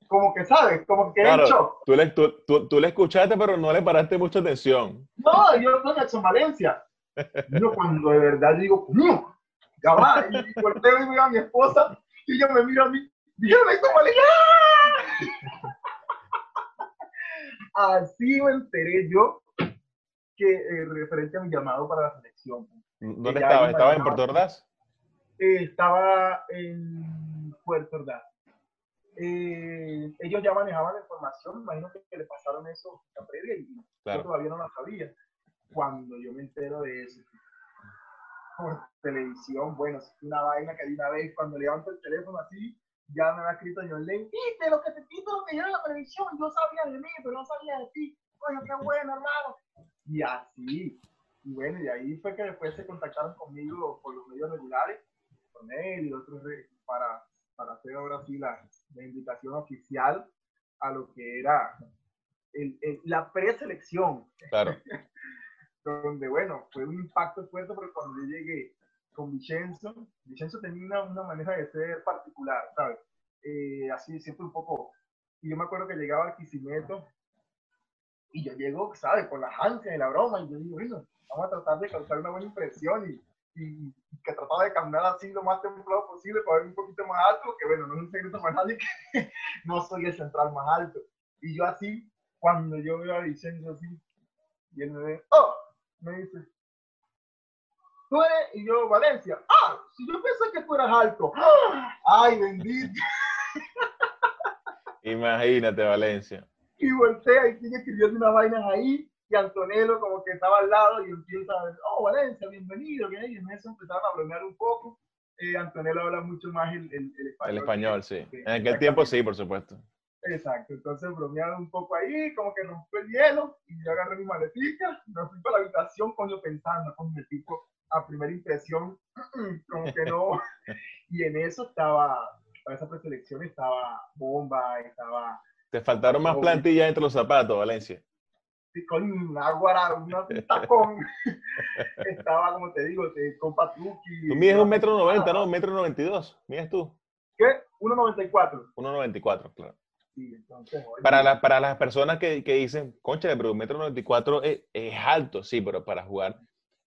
como que sabes, como que claro, shock. Tú le, tú, tú, tú, le escuchaste, pero no le paraste mucha atención. No, yo soy Exxon Valencia. Yo cuando de verdad digo, no, ya va, y volteo y veo a mi esposa, y ella me mira a mí, dijeron Exxon Valencia, Así me enteré yo que eh, referente a mi llamado para la selección. ¿Dónde estaba? ¿Estaba en Puerto Ordaz? Eh, estaba en Puerto Ordaz. Eh, ellos ya manejaban la información, imagino que, le pasaron eso a previa y yo todavía no la sabía. Cuando yo me entero de eso, por televisión, bueno, es una vaina que de una vez cuando levanto el teléfono así, ya me ha escrito John Lane, viste lo que te quito, lo que yo en la televisión, yo sabía de mí, pero no sabía de ti, bueno, qué bueno, hermano. Y así, y bueno, y ahí fue que después se contactaron conmigo por los medios regulares, con él y otros, para, para hacer ahora sí la, la invitación oficial a lo que era el, el, la preselección. Claro. donde, bueno, fue un impacto fuerte porque cuando yo llegué con Vicenzo, Vicenzo tenía una, una manera de ser particular, ¿sabes? Eh, así, siempre un poco. Y yo me acuerdo que llegaba al Quisimeto y yo llego, ¿sabes? Con las ansias y la broma, y yo digo, bueno, vamos a tratar de causar una buena impresión y, y, que trataba de caminar así lo más templado posible para ver un poquito más alto, que bueno, no es un secreto para nadie que no soy el central más alto. Y yo así, cuando yo veo a Vicenzo así, y él me ve, oh, me dice, tú eres, y yo, Valencia, ah, si yo pensé que tú eras alto, ay, bendito. Imagínate, Valencia. Y voltea y sigue escribiendo unas vainas ahí, y Antonello como que estaba al lado y empieza a decir, oh, Valencia, bienvenido, que ahí en eso empezaron a bromear un poco. Eh, Antonello habla mucho más el, el, el español. El español, sí. En aquel tiempo sí, por supuesto. Exacto, entonces bromearon un poco ahí, como que rompió el hielo, y yo agarré mi maletica, me fui para la habitación, coño, pensando, con el tipo, a primera impresión, como que no, y en eso estaba, para esa preselección estaba bomba, estaba... Te faltaron más plantillas entre los zapatos, Valencia. Sí, con una guara, un tacón, estaba, como te digo, con Patruki. Tú mides un metro noventa, ¿no? Un metro noventa y dos, mides tú. ¿Qué? 1.94. 1.94, claro para, la, para las personas que, que dicen, concha, pero un metro 94 es, es, alto, sí, pero para jugar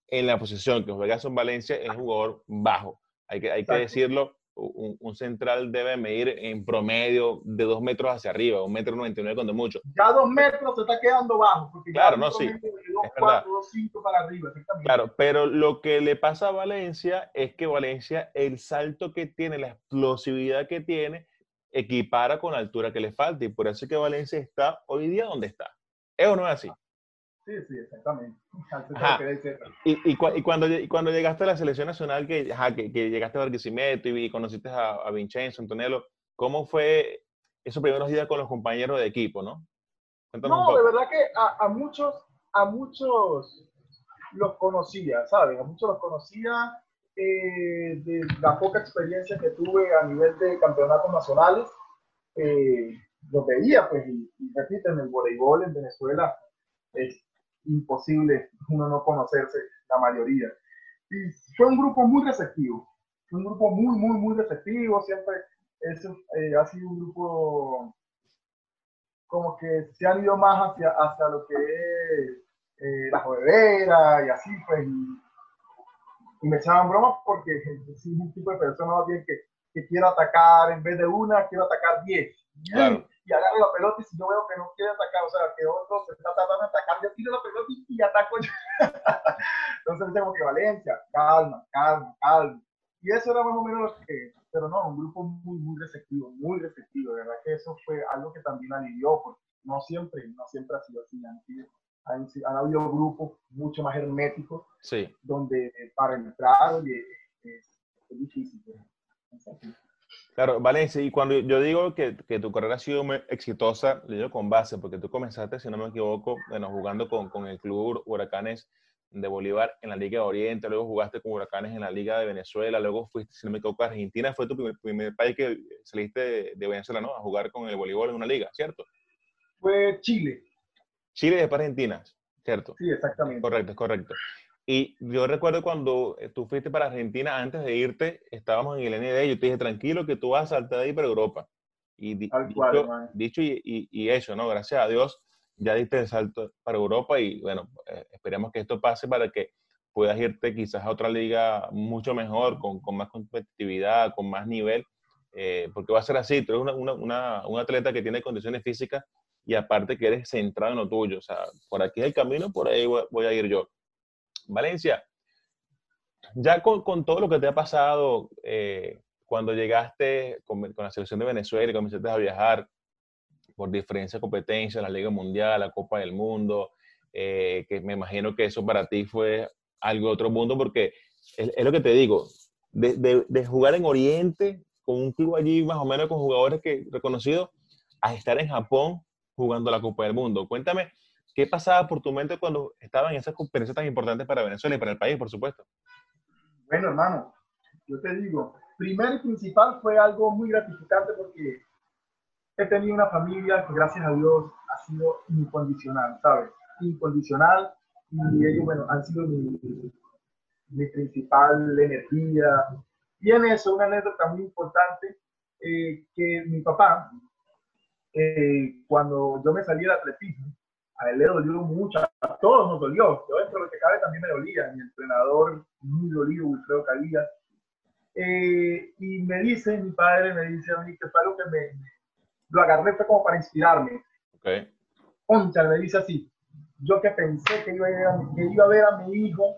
en la posición que juega Son Valencia es un jugador bajo. Hay que, hay que decirlo, un, un, central debe medir en promedio de dos metros hacia arriba, un metro 99 cuando mucho. Ya dos metros se está quedando bajo. Porque claro, no, sí. Dos, cuatro, dos, cinco para arriba, exactamente. Claro, pero lo que le pasa a Valencia es que Valencia, el salto que tiene, la explosividad que tiene, equipara con la altura que le falta y por eso es que Valencia está hoy día donde está. ¿Es o no es así? Sí, sí, exactamente. Y, y, y, cuando, y cuando llegaste a la selección nacional, que, que, que, llegaste a Barquisimeto y, conociste a, a Vincenzo, Antonello, ¿cómo fue esos primeros días con los compañeros de equipo, no? Cuéntanos no, de verdad que a, a, muchos, a muchos los conocía, ¿sabes? A muchos los conocía eh, de la poca experiencia que tuve a nivel de campeonatos nacionales, eh, lo veía, pues, y, y repito, en el voleibol en Venezuela es imposible uno no conocerse, la mayoría. Y fue un grupo muy receptivo, un grupo muy, muy, muy receptivo, siempre eso, eh, ha sido un grupo como que se han ido más hacia, hacia lo que es eh, la jodedera y así, pues, y, y me echaban bromas porque es un tipo de persona bien que, que quiere atacar en vez de una, quiero atacar diez. Claro. Y agarro la pelota y si yo veo que no quiere atacar, o sea, que otro se está tratando de atacar, yo tiro la pelota y, y ataco yo. Entonces tengo que Valencia, calma, calma, calma. Y eso era más o menos lo que, pero no, un grupo muy, muy receptivo, muy receptivo. De verdad que eso fue algo que también alivió, porque no siempre, no siempre ha sido así. Han, han, han habido grupos mucho más herméticos sí. donde para entrar oye, es, es, difícil. Claro, Valencia, y cuando yo digo que, que, tu carrera ha sido muy exitosa, le digo con base, porque tú comenzaste, si no me equivoco, bueno, jugando con, con el club Huracanes de Bolívar en la Liga de Oriente, luego jugaste con Huracanes en la Liga de Venezuela, luego fuiste, si no me equivoco, a Argentina, fue tu primer, primer país que saliste de, de, Venezuela, ¿no? A jugar con el voleibol en una liga, ¿cierto? Fue Chile. Chile y después Argentina, ¿cierto? Sí, exactamente. Correcto, correcto. Y yo recuerdo cuando tú fuiste para Argentina, antes de irte, estábamos en el ND, yo te dije, tranquilo, que tú vas a saltar de ahí para Europa. Y di, Al dicho, cual, dicho y, y, y, eso, ¿no? Gracias a Dios, ya diste el salto para Europa y bueno, eh, esperemos que esto pase para que puedas irte quizás a otra liga mucho mejor, con, con más competitividad, con más nivel, eh, porque va a ser así, tú eres una, una, una, un atleta que tiene condiciones físicas y aparte que eres centrado en lo tuyo, o sea, por aquí es el camino, por ahí voy, voy a ir yo. Valencia, ya con, todo lo que te ha pasado eh, cuando llegaste con, la selección de Venezuela y comenzaste a viajar por diferencia de competencias, la Liga Mundial, la Copa del Mundo, eh, que me imagino que eso para ti fue algo de otro mundo porque es, lo que te digo, de, de, jugar en Oriente con un club allí más o menos con jugadores que reconocidos, a estar en Japón jugando la Copa del Mundo. Cuéntame, ¿qué pasaba por tu mente cuando estaban esas conferencias tan importantes para Venezuela y para el país, por supuesto? Bueno, hermano, yo te digo, primero y principal fue algo muy gratificante porque he tenido una familia que gracias a Dios ha sido incondicional, ¿sabes? Incondicional y ellos, bueno, han sido mi, mi principal energía. Y en eso, una anécdota muy importante, eh, que mi papá, eh, cuando yo me salí del atletismo, a él le dolió mucho, a todos nos dolió, yo dentro de lo que cabe también me dolía, mi entrenador muy dolido, Wilfredo Calía, eh, y me dice, mi padre me dice a mí que fue algo que me, lo agarré fue como para inspirarme. Okay. Concha, me dice así, yo que pensé que iba, a, que iba a ver a mi hijo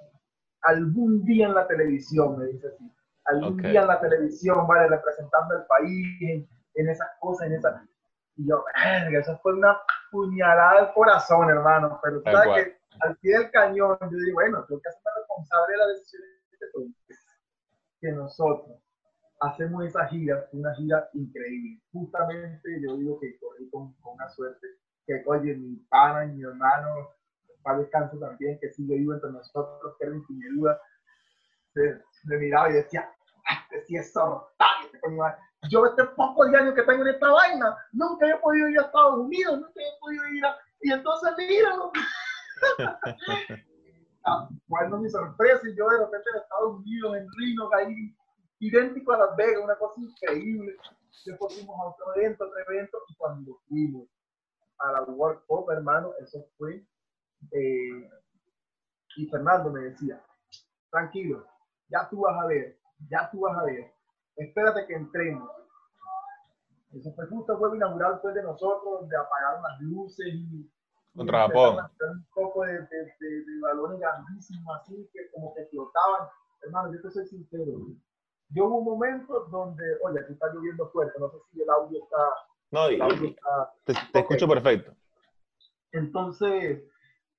algún día en la televisión, me dice así, algún día en la televisión, vale, representando al país, en, esas cosas, en esas... Y yo, verga, eso fue una puñalada al corazón, hermano, pero sabes que al pie del cañón, yo digo, bueno, tengo que hacerme responsable de la decisión que nosotros hacemos esa gira, una gira increíble. Justamente yo digo que corrí con, una suerte, que oye, mi pana y mi hermano, para descanso también, que sigue vivo entre nosotros, que era sin duda, se, me miraba y decía, este sí es sortario. Yo este poco de años que tengo en esta vaina, nunca he podido ir a Estados Unidos, nunca he podido ir a... Y entonces míralo. bueno, mi sorpresa, y yo de repente en Estados Unidos, en Rino, ahí, idéntico a Las Vegas, una cosa increíble. Después fuimos a otro evento, otro evento, y cuando fuimos a la World Cup, hermano, eso fue. Eh, y Fernando me decía, tranquilo, ya tú vas a ver, ya tú vas a ver, espérate que entremos. Eso fue justo, fue inaugural fue de nosotros, donde apagaron las luces y contra Japón. Un poco de, de, de, balones grandísimos así que como que flotaban. Hermano, yo te soy sincero. Yo hubo un momento donde, oye, aquí está lloviendo fuerte, no sé si el audio está... No, y, te, escucho perfecto. Entonces,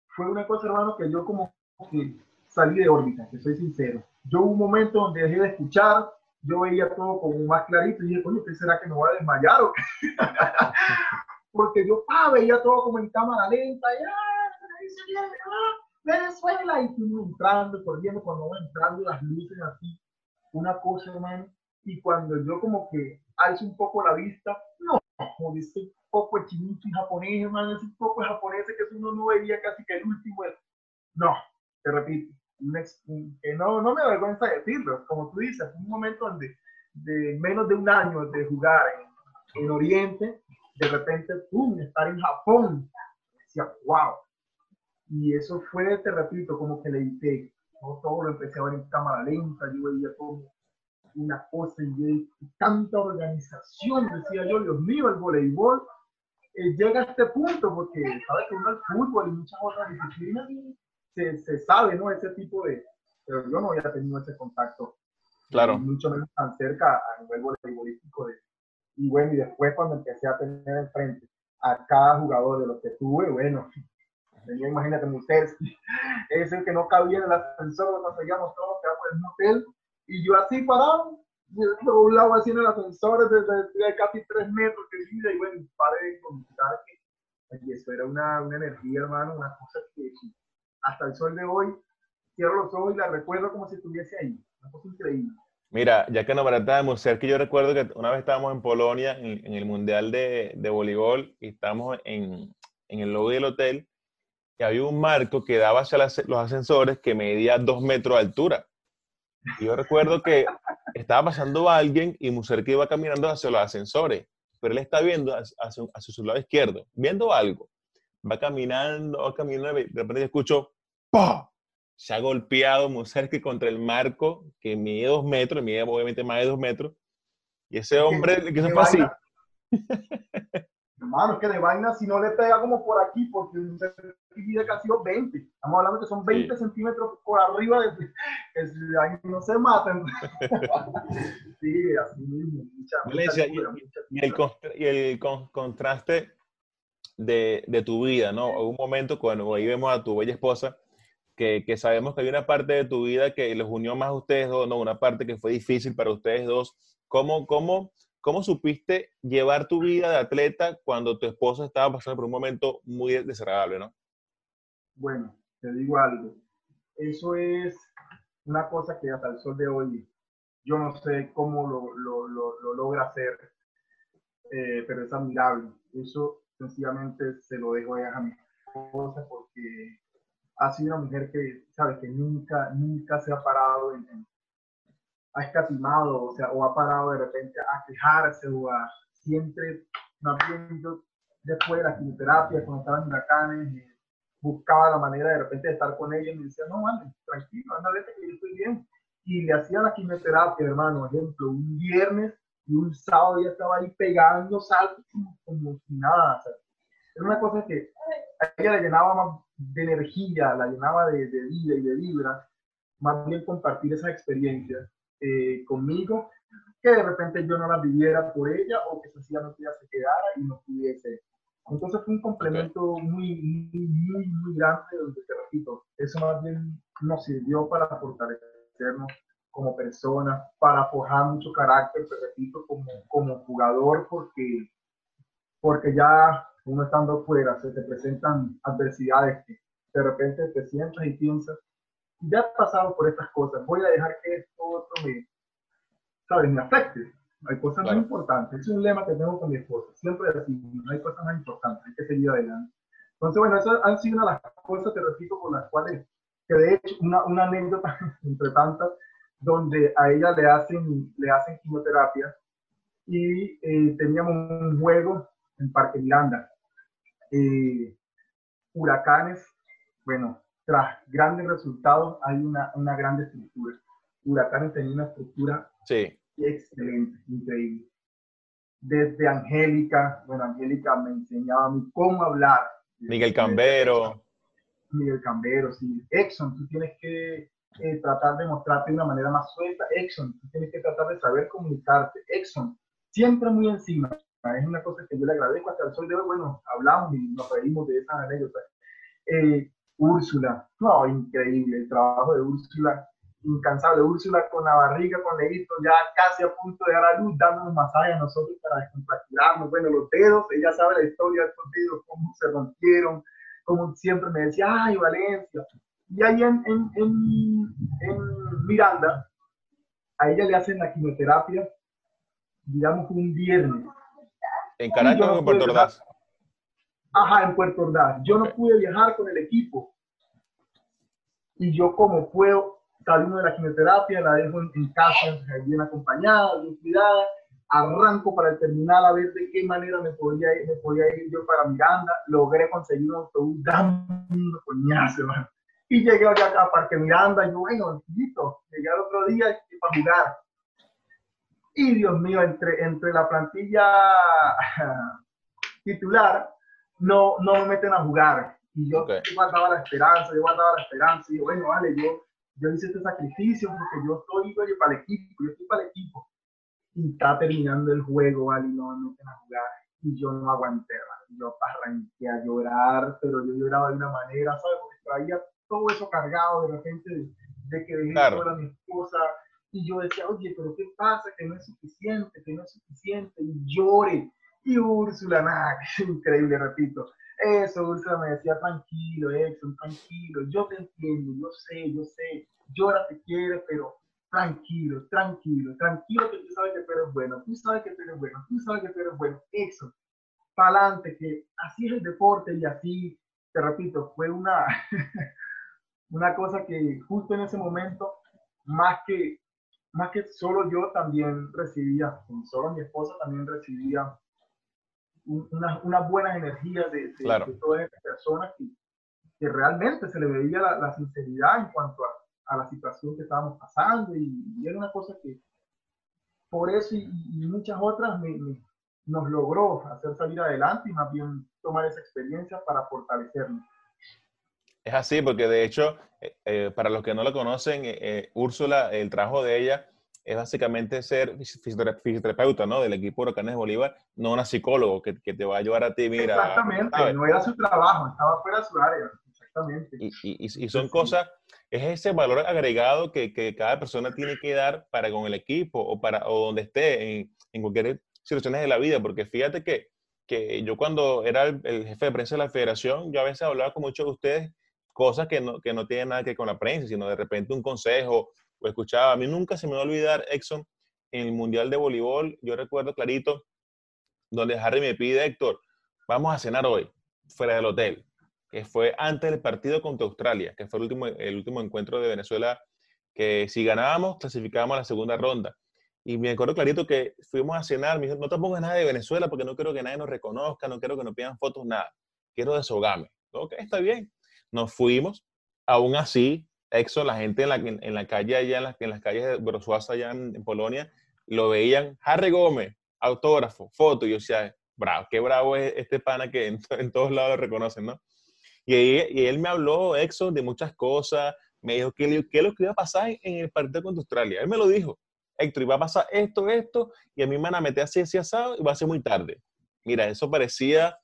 fue una cosa, hermano, que yo como que salí de órbita, que soy sincero. Yo hubo un momento donde dejé de escuchar, yo veía todo como más clarito y dije, oye, ¿qué será que me voy a desmayar o qué? porque yo ah, veía todo como en cámara lenta, y ah, Venezuela, y fuimos entrando, corriendo, cuando vamos entrando las luces así, una cosa, hermano, y cuando yo como que alzo un poco la vista, no, como un poco chinito y japonés, hermano, ese poco japonés que uno no veía casi que el último, no, te repito, que no, no me avergüenza decirlo, como tú dices, un momento donde de menos de un año de jugar en, en Oriente, de repente, ¡pum!, estar en Japón. Decía, wow. Y eso fue, te repito, como que le dije, no todo lo empecé a ver en cámara lenta, yo veía como una cosa y tanta organización, decía yo, Dios mío, el voleibol eh, llega a este punto porque sabes que uno el fútbol y muchas otras disciplinas se, se, sabe, ¿no? Ese tipo de, pero yo no había tenido ese contacto. Claro. Mucho menos tan cerca a nivel voleibolístico de, y bueno, y después cuando empecé a tener enfrente a cada jugador de los que tuve, bueno, tenía, imagínate, Muserski, es el que no cabía en el ascensor, nos seguíamos todos, quedamos en un hotel, y yo así parado, doblado así en el ascensor desde, casi tres metros que vida, y bueno, paré de contar que y eso era una, una energía, hermano, una cosa que hasta el sol de hoy, cierro los ojos y la recuerdo como si estuviese ahí, una cosa increíble. Mira, ya que nos ser que yo recuerdo que una vez estábamos en Polonia en, el Mundial de, de, Voleibol y estábamos en, en, el lobby del hotel y había un marco que daba hacia los ascensores que medía dos metros de altura. Y yo recuerdo que estaba pasando alguien y Muserki iba caminando hacia los ascensores, pero él está viendo hacia, hacia, su lado izquierdo, viendo algo. Va caminando, va caminando de repente escucho ¡Pah! se ha golpeado cerca contra el marco que mide dos metros, mide obviamente más de dos metros, y ese hombre, ¿qué se fue así? Hermano, es que de vaina si no le pega como por aquí, porque mide casi 20. Estamos hablando que son 20 centímetros por arriba de que ahí no se matan. sí, así mismo. Mucha, y, el, y el contraste de, de, tu vida, ¿no? Un momento cuando ahí vemos a tu bella esposa que, que, sabemos que hay una parte de tu vida que los unió más a ustedes dos, ¿no? Una parte que fue difícil para ustedes dos. ¿Cómo, cómo, cómo supiste llevar tu vida de atleta cuando tu esposa estaba pasando por un momento muy desagradable, no? Bueno, te digo algo. Eso es una cosa que hasta el sol de hoy yo no sé cómo lo, lo, lo, logra hacer, eh, pero es admirable. Eso sencillamente se lo dejo a mi esposa porque ha sido una mujer que, sabe, que nunca, nunca se ha parado, en, ha escatimado, o sea, o ha parado de repente a quejarse o a siempre, más bien yo, después de la quimioterapia, cuando estaba en huracanes, eh, buscaba la manera de repente de estar con ella y me decía, no, vale, tranquilo, anda, vete que yo estoy bien. Y le hacía la quimioterapia, hermano, ejemplo, un viernes y un sábado ya estaba ahí pegando saltos como, si nada. O era una cosa que a ella le llenaba más de energía, la llenaba de, de vida y de vibra, más bien compartir esa experiencia eh, conmigo, que de repente yo no la viviera por ella o que sencillamente ella se quedara y no pudiese. Entonces fue un complemento muy, muy, muy, muy grande, donde te repito, eso más bien nos sirvió para fortalecernos como personas, para forjar mucho carácter, te repito, como, como jugador, porque, porque ya uno estando fuera se te presentan adversidades que de repente te sientas y piensas, ya he pasado por estas cosas, voy a dejar que esto otro me, ¿sabes? me afecte. Hay cosas muy importantes. Es un lema que tengo con mi esposa. Siempre decimos, hay cosas más importantes, hay que seguir adelante. Entonces, bueno, eso han sido una de las cosas, te repito, por las cuales, que de hecho, una, una anécdota entre tantas, donde a ella le hacen, le hacen quimioterapia y eh, teníamos un juego en Parque Miranda. Eh, huracanes, bueno, tras grandes resultados hay una, una gran estructura. Huracanes tenía una estructura sí. excelente, increíble. Desde Angélica, bueno, Angélica me enseñaba a mí cómo hablar. Miguel Cambero. Miguel Cambero, sí. Exxon, tú tienes que eh, tratar de mostrarte de una manera más suelta. Exxon, tú tienes que tratar de saber comunicarte. Exxon, siempre muy encima. Es una cosa que yo le agradezco hasta el sol de hoy. Bueno, hablamos y nos reímos de esas anécdotas. Eh, Úrsula, no, increíble el trabajo de Úrsula, incansable. Úrsula con la barriga, con leguito, ya casi a punto de dar a luz, dándonos masaje a nosotros para descontracturarnos. Bueno, los dedos, ella sabe la historia de estos dedos, cómo se rompieron, como siempre me decía, ay, Valencia. Y ahí en, en, en, Miranda, a ella le hacen la quimioterapia, digamos, un viernes. ¿En Caracas o en Puerto Ordaz? Ajá, en Puerto Ordaz. Yo no pude viajar con el equipo. Y yo como puedo, salimos de la quimioterapia, la dejo en, casa, bien acompañada, bien cuidada, arranco para el terminal a ver de qué manera me podía ir, me podía ir yo para Miranda, logré conseguir un autobús dando coñazo. Y llegué allá a Parque Miranda, y yo, bueno, listo, llegué al otro día para jugar. Y Dios mío, entre, entre la plantilla titular no, no me meten a jugar. Y yo, guardaba la esperanza, yo guardaba la esperanza. Y bueno, vale, yo, yo hice este sacrificio porque yo estoy para el equipo, yo estoy para el equipo. Y está terminando el juego, vale, y no me meten a jugar. Y yo no aguanté, ¿vale? Yo arranqué a llorar, pero yo lloraba de una manera, ¿sabes? Porque traía todo eso cargado de repente de, de que dejé claro. a mi esposa. Y yo decía, oye, pero ¿qué pasa? Que no es suficiente, que no es suficiente. Y llore y Úrsula, nada, increíble, repito. Eso, Úrsula me decía, tranquilo, Exxon, tranquilo, yo te entiendo, yo sé, yo sé, llora te quiere, pero tranquilo, tranquilo, tranquilo que tú sabes que tú eres bueno, tú sabes que tú eres bueno, tú sabes que tú eres bueno, Exxon, para adelante, que así es el deporte y así, te repito, fue una, una cosa que justo en ese momento, más que, más que solo yo también recibía, solo mi esposa también recibía unas una buenas energías de, de, todas estas personas que, que, realmente se le veía la, sinceridad en cuanto a, a, la situación que estábamos pasando y, era una cosa que por eso y, muchas otras me, nos logró hacer salir adelante y más bien tomar esa experiencia para fortalecernos. Es así, porque de hecho, eh, eh, para los que no lo conocen, eh, Úrsula, el trabajo de ella es básicamente ser fisioterapeuta, ¿no? Del equipo Huracanes de Bolívar, no una psicólogo que, que, te va a ayudar a ti, mira. Exactamente, no era su trabajo, estaba fuera de su área. Y, y, y, son cosas, es ese valor agregado que, que, cada persona tiene que dar para con el equipo o, para, o donde esté en, en cualquier situaciones de la vida, porque fíjate que, que yo cuando era el, jefe de prensa de la federación, yo a veces hablaba con muchos de ustedes cosas que no, que no tienen nada que ver con la prensa, sino de repente un consejo o escuchaba. A mí nunca se me va a olvidar, Exxon, en el Mundial de Voleibol, yo recuerdo clarito, donde Harry me pide, Héctor, vamos a cenar hoy, fuera del hotel, que fue antes del partido contra Australia, que fue el último, el último encuentro de Venezuela, que si ganábamos, clasificábamos a la segunda ronda. Y me acuerdo clarito que fuimos a cenar, me dijo, no te pongas nada de Venezuela porque no quiero que nadie nos reconozca, no quiero que nos pidan fotos, nada. Quiero desahogarme. Ok, está bien. Nos fuimos. Aún así, Exo, la gente en la, en la calle allá, en, en las calles de allá en, Polonia, lo veían, Harry Gómez, autógrafo, foto, y yo decía, bravo, qué bravo es este pana que en, todos lados lo reconocen, ¿no? Y, él me habló, Exo, de muchas cosas, me dijo qué, qué es lo que iba a pasar en el partido contra Australia. Él me lo dijo. Héctor, va a pasar esto, esto, y a mí me van a meter así, así asado, y va a ser muy tarde. Mira, eso parecía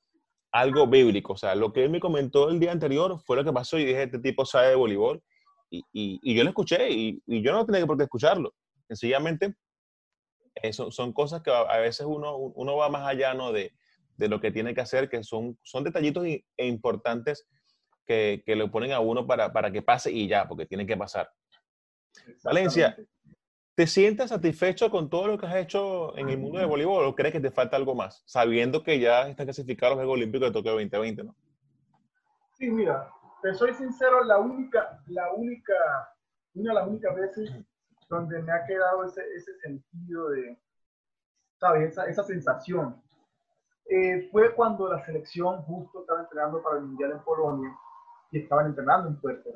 algo bíblico. O sea, lo que él me comentó el día anterior fue lo que pasó y dije, este tipo sabe de voleibol. Y, y, yo lo escuché y, y, yo no tenía por qué escucharlo. Sencillamente, eso, eh, son cosas que a, veces uno, uno va más allá ¿no? de, de lo que tiene que hacer, que son, son detallitos e importantes que, que le ponen a uno para, para que pase y ya, porque tiene que pasar. Valencia, ¿Te sientes satisfecho con todo lo que has hecho en el mundo de voleibol o crees que te falta algo más? Sabiendo que ya están clasificados los Juegos Olímpicos de Tokio 2020, ¿no? Sí, mira, te soy sincero, la única, la única, una de las únicas veces donde me ha quedado ese, ese sentido de, ¿sabes? Esa, esa sensación. Eh, fue cuando la selección justo estaba entrenando para el Mundial en Polonia y estaban entrenando en Puerto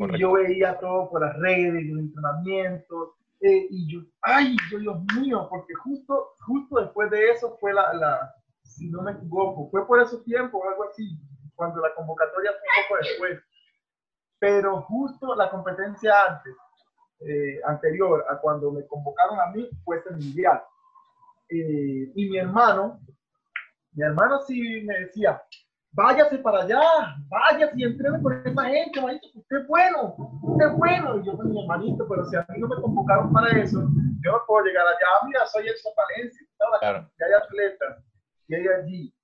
¿verdad? Y yo veía todo por las redes, los entrenamientos, eh, y yo, ay, Dios mío, porque justo, justo después de eso fue la, la, si no me equivoco, fue por esos tiempos, algo así, cuando la convocatoria fue un poco después. Pero justo la competencia antes, eh, anterior a cuando me convocaron a mí, fue ese mundial. Eh, y mi hermano, mi hermano sí me decía, váyase para allá, váyase y entrene con esa gente, manito, usted es bueno, usted es bueno. Y yo mi hermanito, pero si a mí no me convocaron para eso, yo no puedo llegar allá, mira, soy el Valencia, claro. que hay atletas que hay allí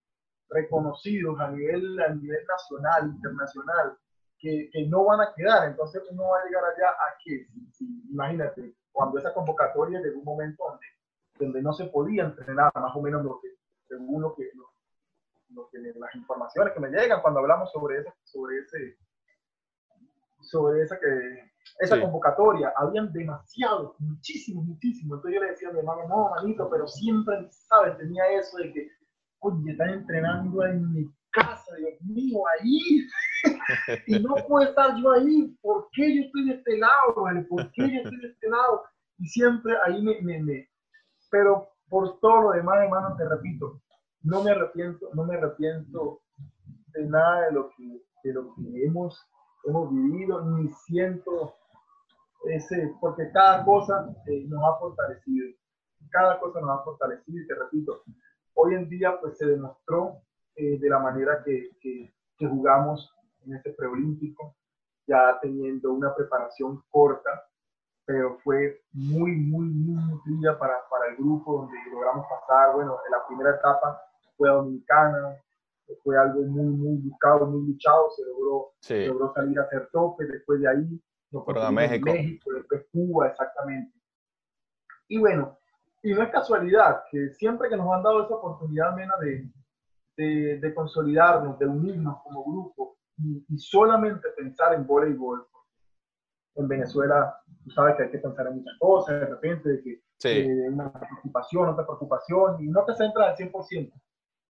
reconocidos a nivel, a nivel nacional, internacional, que, que, no van a quedar, entonces uno va a llegar allá a que, imagínate, cuando esa convocatoria llegó un momento donde, donde no se podía entrenar, más o menos lo que, según lo que, las informaciones que me llegan cuando hablamos sobre ese, sobre ese, sobre esa que esa convocatoria, habían demasiado, muchísimo, muchísimo. Entonces yo le decía a mi hermano, no, manito, pero siempre, ¿sabes? Tenía eso de que, oye, están entrenando en mi casa, Dios mío, ahí. y no puedo estar yo ahí. ¿Por qué yo estoy de este lado, ¿Por qué yo estoy de este lado? Y siempre ahí me, me, me... Pero por todo lo demás, hermano, te repito, no me arrepiento, no me arrepiento de nada de lo que, de lo que hemos, hemos vivido, ni siento ese, porque cada cosa eh, nos ha fortalecido, cada cosa nos ha fortalecido y te repito, hoy en día pues se demostró eh, de la manera que, que, que jugamos en este preolímpico, ya teniendo una preparación corta, pero fue muy, muy, muy nutrida para, para el grupo, donde logramos pasar, bueno, en la primera etapa fue Dominicana, fue algo muy, muy buscado, muy luchado, se logró, logró salir a hacer tope, después de ahí nos fueron a México. México, después Cuba, exactamente. Y bueno, y no es casualidad que siempre que nos han dado esa oportunidad, Mena, de, de, de consolidarnos, de unirnos como grupo y, y, solamente pensar en voleibol. En Venezuela, tú sabes que hay que pensar en muchas cosas, de repente, de que sí. una preocupación, otra preocupación, y no te centras al 100%.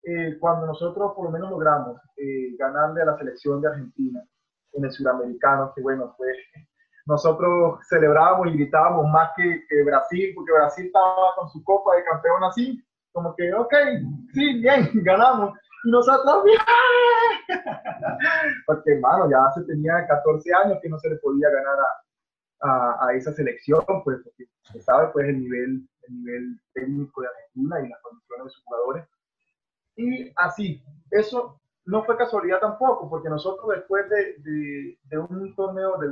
Eh, cuando nosotros por lo menos logramos eh, ganarle a la selección de Argentina en el sudamericano, que bueno, pues nosotros celebrábamos y gritábamos más que, que, Brasil, porque Brasil estaba con su copa de campeón así, como que, ok, sí, bien, ganamos. Y nosotros, porque hermano, ya se tenía 14 años que no se le podía ganar a, a, a esa selección, pues porque se sabe pues el nivel, el nivel técnico de Argentina y las condiciones de sus jugadores. Y así, eso no fue casualidad tampoco, porque nosotros después de, de, un torneo, de,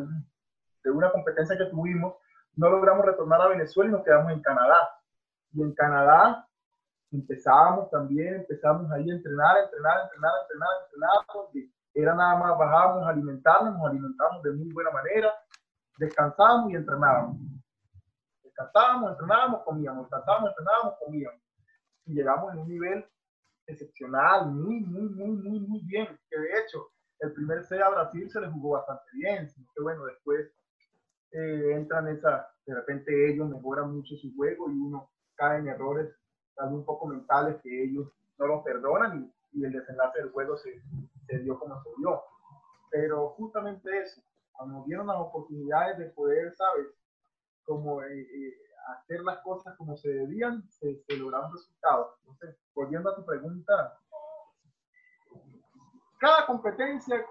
de, una competencia que tuvimos, no logramos retornar a Venezuela y nos quedamos en Canadá. Y en Canadá empezábamos también, empezamos ahí a entrenar, entrenar, entrenar, entrenar, entrenar, porque era nada más, bajábamos alimentarnos, nos alimentábamos de muy buena manera, descansábamos y entrenábamos. Descansábamos, entrenábamos, comíamos, descansábamos, entrenábamos, comíamos. Y llegamos a un nivel excepcional, muy, muy, muy, muy, muy bien. Que de hecho, el primer set a Brasil se le jugó bastante bien, sino que bueno, después eh, entran esa, de repente ellos mejoran mucho su juego y uno cae en errores tal un poco mentales que ellos no los perdonan y, y el desenlace del juego se, se, dio como se dio. Pero justamente eso, cuando vieron las oportunidades de poder, ¿sabes? Como eh, eh, hacer las cosas como se debían, se, se lograron resultados. Entonces, volviendo a tu pregunta, cada competencia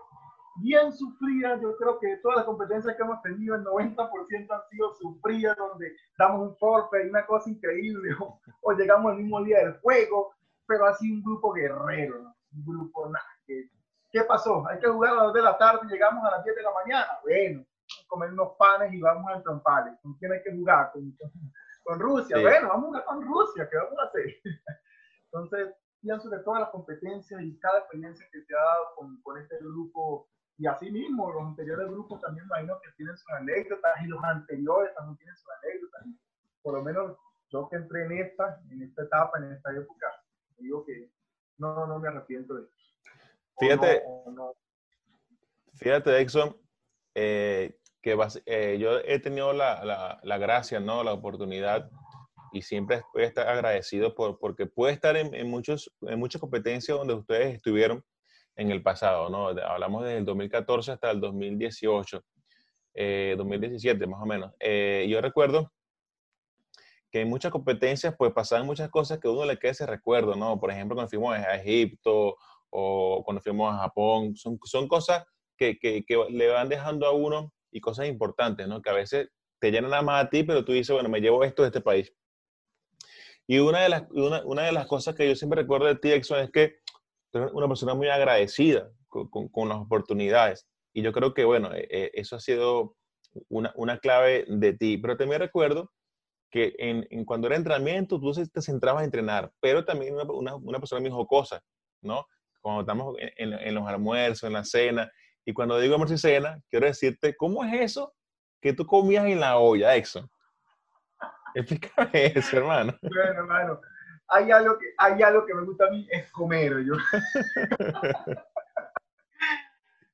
bien sufrida, yo creo que todas las competencias que hemos tenido, el 90% han sido sufridas, donde damos un forfeit, una cosa increíble, o, llegamos el mismo día del juego, pero ha sido un grupo guerrero, un grupo nada. ¿Qué pasó? Hay que jugar a las 2 de la tarde y llegamos a las 10 de la mañana. Bueno, comer unos panes y vamos a entrompar. ¿Con quién hay que jugar? Con, con Rusia. Bueno, vamos a jugar con Rusia, ¿qué vamos a hacer? Entonces, pienso que todas las competencias y cada experiencia que se ha dado con, con este grupo, y así mismo los anteriores grupos también imagino que tienen sus anécdotas, y los anteriores también tienen sus anécdotas. Por lo menos yo que entré en esta, en esta etapa, en esta época, digo que no, no me arrepiento de eso. Fíjate, fíjate, Exxon, eh, que eh, yo he tenido la, la, la, gracia, ¿no? La oportunidad y siempre voy a estar agradecido por, porque puede estar en, en, muchos, en muchas competencias donde ustedes estuvieron en el pasado, ¿no? Hablamos desde el 2014 hasta el 2018, 2017 eh, más o menos. Eh, yo recuerdo que en muchas competencias pues pasaban muchas cosas que uno le queda ese recuerdo, ¿no? Por ejemplo, cuando fuimos a Egipto o cuando fuimos a Japón, son, son cosas que, que, que le van dejando a uno y cosas importantes, ¿no? Que a veces te llenan nada más a ti, pero tú dices, bueno, me llevo esto de este país. Y una de las, una, una de las cosas que yo siempre recuerdo de ti, Exxon, es que una persona muy agradecida con, con, las oportunidades. Y yo creo que, bueno, e, e, eso ha sido una, clave de ti. Pero también recuerdo que en, cuando era entrenamiento, tú te centrabas a entrenar, pero también una, persona muy jocosa, ¿no? Cuando estamos en, en, los almuerzos, en la cena, y cuando digo almuerzo y cena, quiero decirte, ¿cómo es eso que tú comías en la olla, Exxon? Explícame eso, hermano. Bueno, hermano, hay algo que, hay algo que me gusta a mí, es comer. Yo,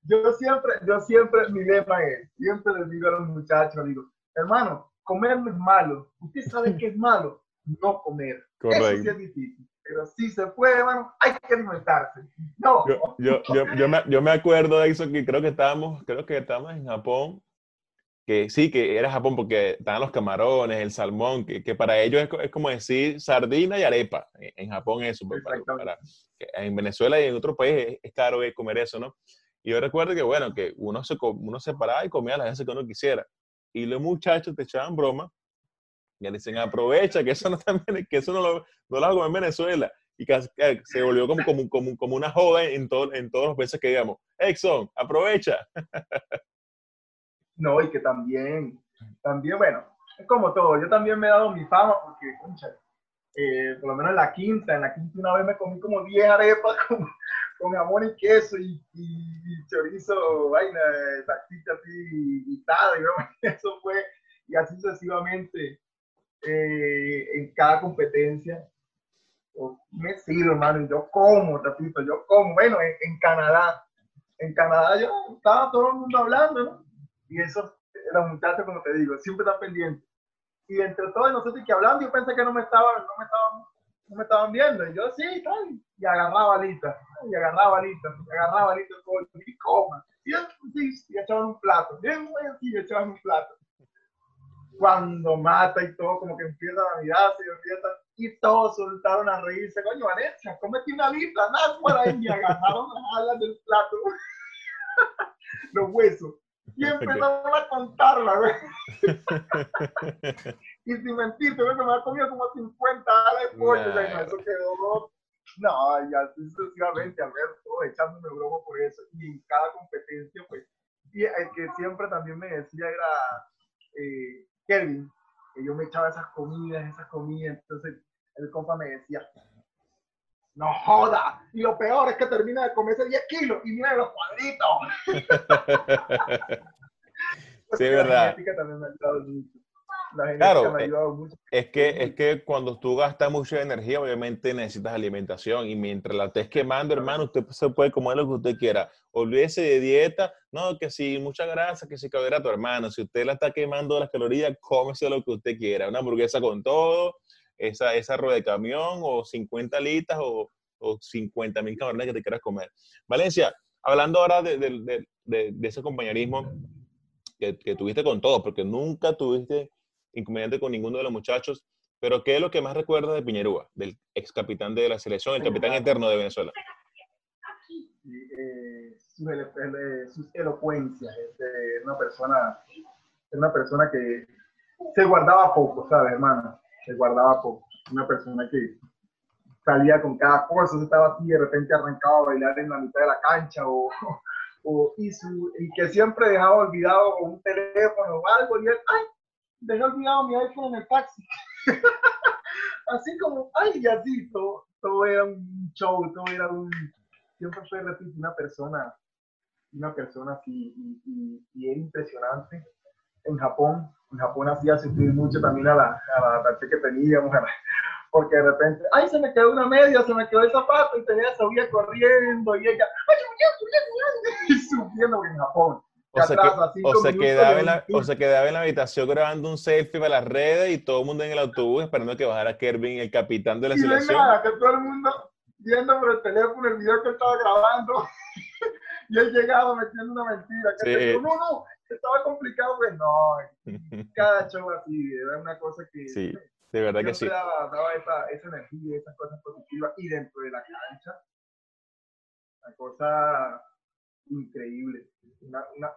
yo siempre, yo siempre, mi lema es, siempre les digo a los muchachos, digo, hermano, comer no es malo. ¿Usted sabe que es malo? No comer. Correcto. Eso sí es difícil. Pero si se puede, hermano, hay que alimentarse. No. Yo, yo, yo, yo, me, yo me acuerdo de eso que creo que estábamos, creo que estábamos en Japón que sí, que era Japón porque estaban los camarones, el salmón, que, que para ellos es, como decir sardina y arepa. En, Japón eso, pues, para, en Venezuela y en otro país es, caro comer eso, ¿no? Y yo recuerdo que, bueno, que uno se, uno se paraba y comía las veces que uno quisiera. Y los muchachos te echaban broma y le dicen, aprovecha, que eso no, también, que eso no lo, no lo hago en Venezuela. Y que se volvió como, como, como, como una joda en, todo, en todos los veces que digamos, Exxon, aprovecha. No, y que también, también, bueno, es como todo. Yo también me he dado mi fama porque, concha, eh, por lo menos en la quinta, en la quinta una vez me comí como 10 arepas con, con jamón y queso y, chorizo, vaina, salchicha así y tal, y eso fue, y así sucesivamente eh, en cada competencia. Me sirve, hermano, yo como, repito, yo como. Bueno, en, en Canadá, en Canadá yo estaba todo el mundo hablando, ¿no? Y eso, los muchachos, como te digo, siempre están pendientes. Y entre todos nosotros que hablando, yo pensé que no me estaban, no me estaban, no me estaban viendo. Y yo, sí, tal. Y agarraba alitas, y agarraba alitas, y agarraba alitas, y coma. Y sí, y echaban un plato. Bien, así, echaban un plato. Cuando mata y todo, como que empieza a mirarse y empieza, y todos soltaron a reírse. Coño, Valencia, cómete una alita, nada por ahí. Y agarraron las alas del plato, los huesos y empezamos a contarla, güey. y sin mentirte, güey, me ha comido como 50 alas de pollo, eso quedó No, ya sucesivamente, Alberto, echándome broma por eso. Y en cada competencia, pues, y el que siempre también me decía era eh, Kelvin, que yo me echaba esas comidas, esas comidas. Entonces, el compa me decía, no joda. Y lo peor es que termina de comerse 10 kilos y mira los cuadritos. sí, es verdad. claro, Es que, es que cuando tú gastas mucha energía, obviamente necesitas alimentación y mientras la estés quemando, hermano, usted se puede comer lo que usted quiera. Olvídese de dieta, no, que si mucha grasa, que si tu hermano. Si usted la está quemando las calorías, cómese lo que usted quiera. Una hamburguesa con todo, esa, esa rueda de camión o 50 litas o, o 50 mil calorías que te quieras comer. Valencia, hablando ahora de, de, de, de ese compañerismo que, que, tuviste con todos, porque nunca tuviste inconveniente con ninguno de los muchachos, pero ¿qué es lo que más recuerdas de Piñerúa, del ex capitán de la selección, el capitán eterno de Venezuela? Eh, sus, elocuencias, es una persona, una persona que se guardaba poco, ¿sabes, hermano? Guardaba poco. Una persona que salía con cada cosa, estaba así, de repente arrancaba a bailar en la mitad de la cancha o, y, su, y que siempre dejaba olvidado un teléfono o algo y él, ay, dejé olvidado mi iPhone en el taxi. así como, ay, y así, todo, todo era un show, todo era un, siempre fue, repito, una persona, una persona así, y, y, y era impresionante. En Japón, en Japón hacía sentir mucho también a la, a la que teníamos, porque de repente, ay, se me quedó una media, se me quedó el zapato, y tenía subía corriendo, y ella, ay, y subiendo en Japón. O, se, o, se quedaba en la, o se quedaba en la habitación grabando un selfie para las redes y todo el mundo en el autobús esperando que bajara Kervin, el capitán de la y selección. Nada, que todo el mundo viendo por el teléfono el video que estaba grabando y él llegaba metiendo una mentira. Que sí. dijo, no, no, estaba complicado, pues no. Cada show así, era una cosa que. Sí. De verdad que sí. Daba, daba esa, esa, energía, esas cosas positivas y dentro de la cancha, una cosa increíble. Una, una,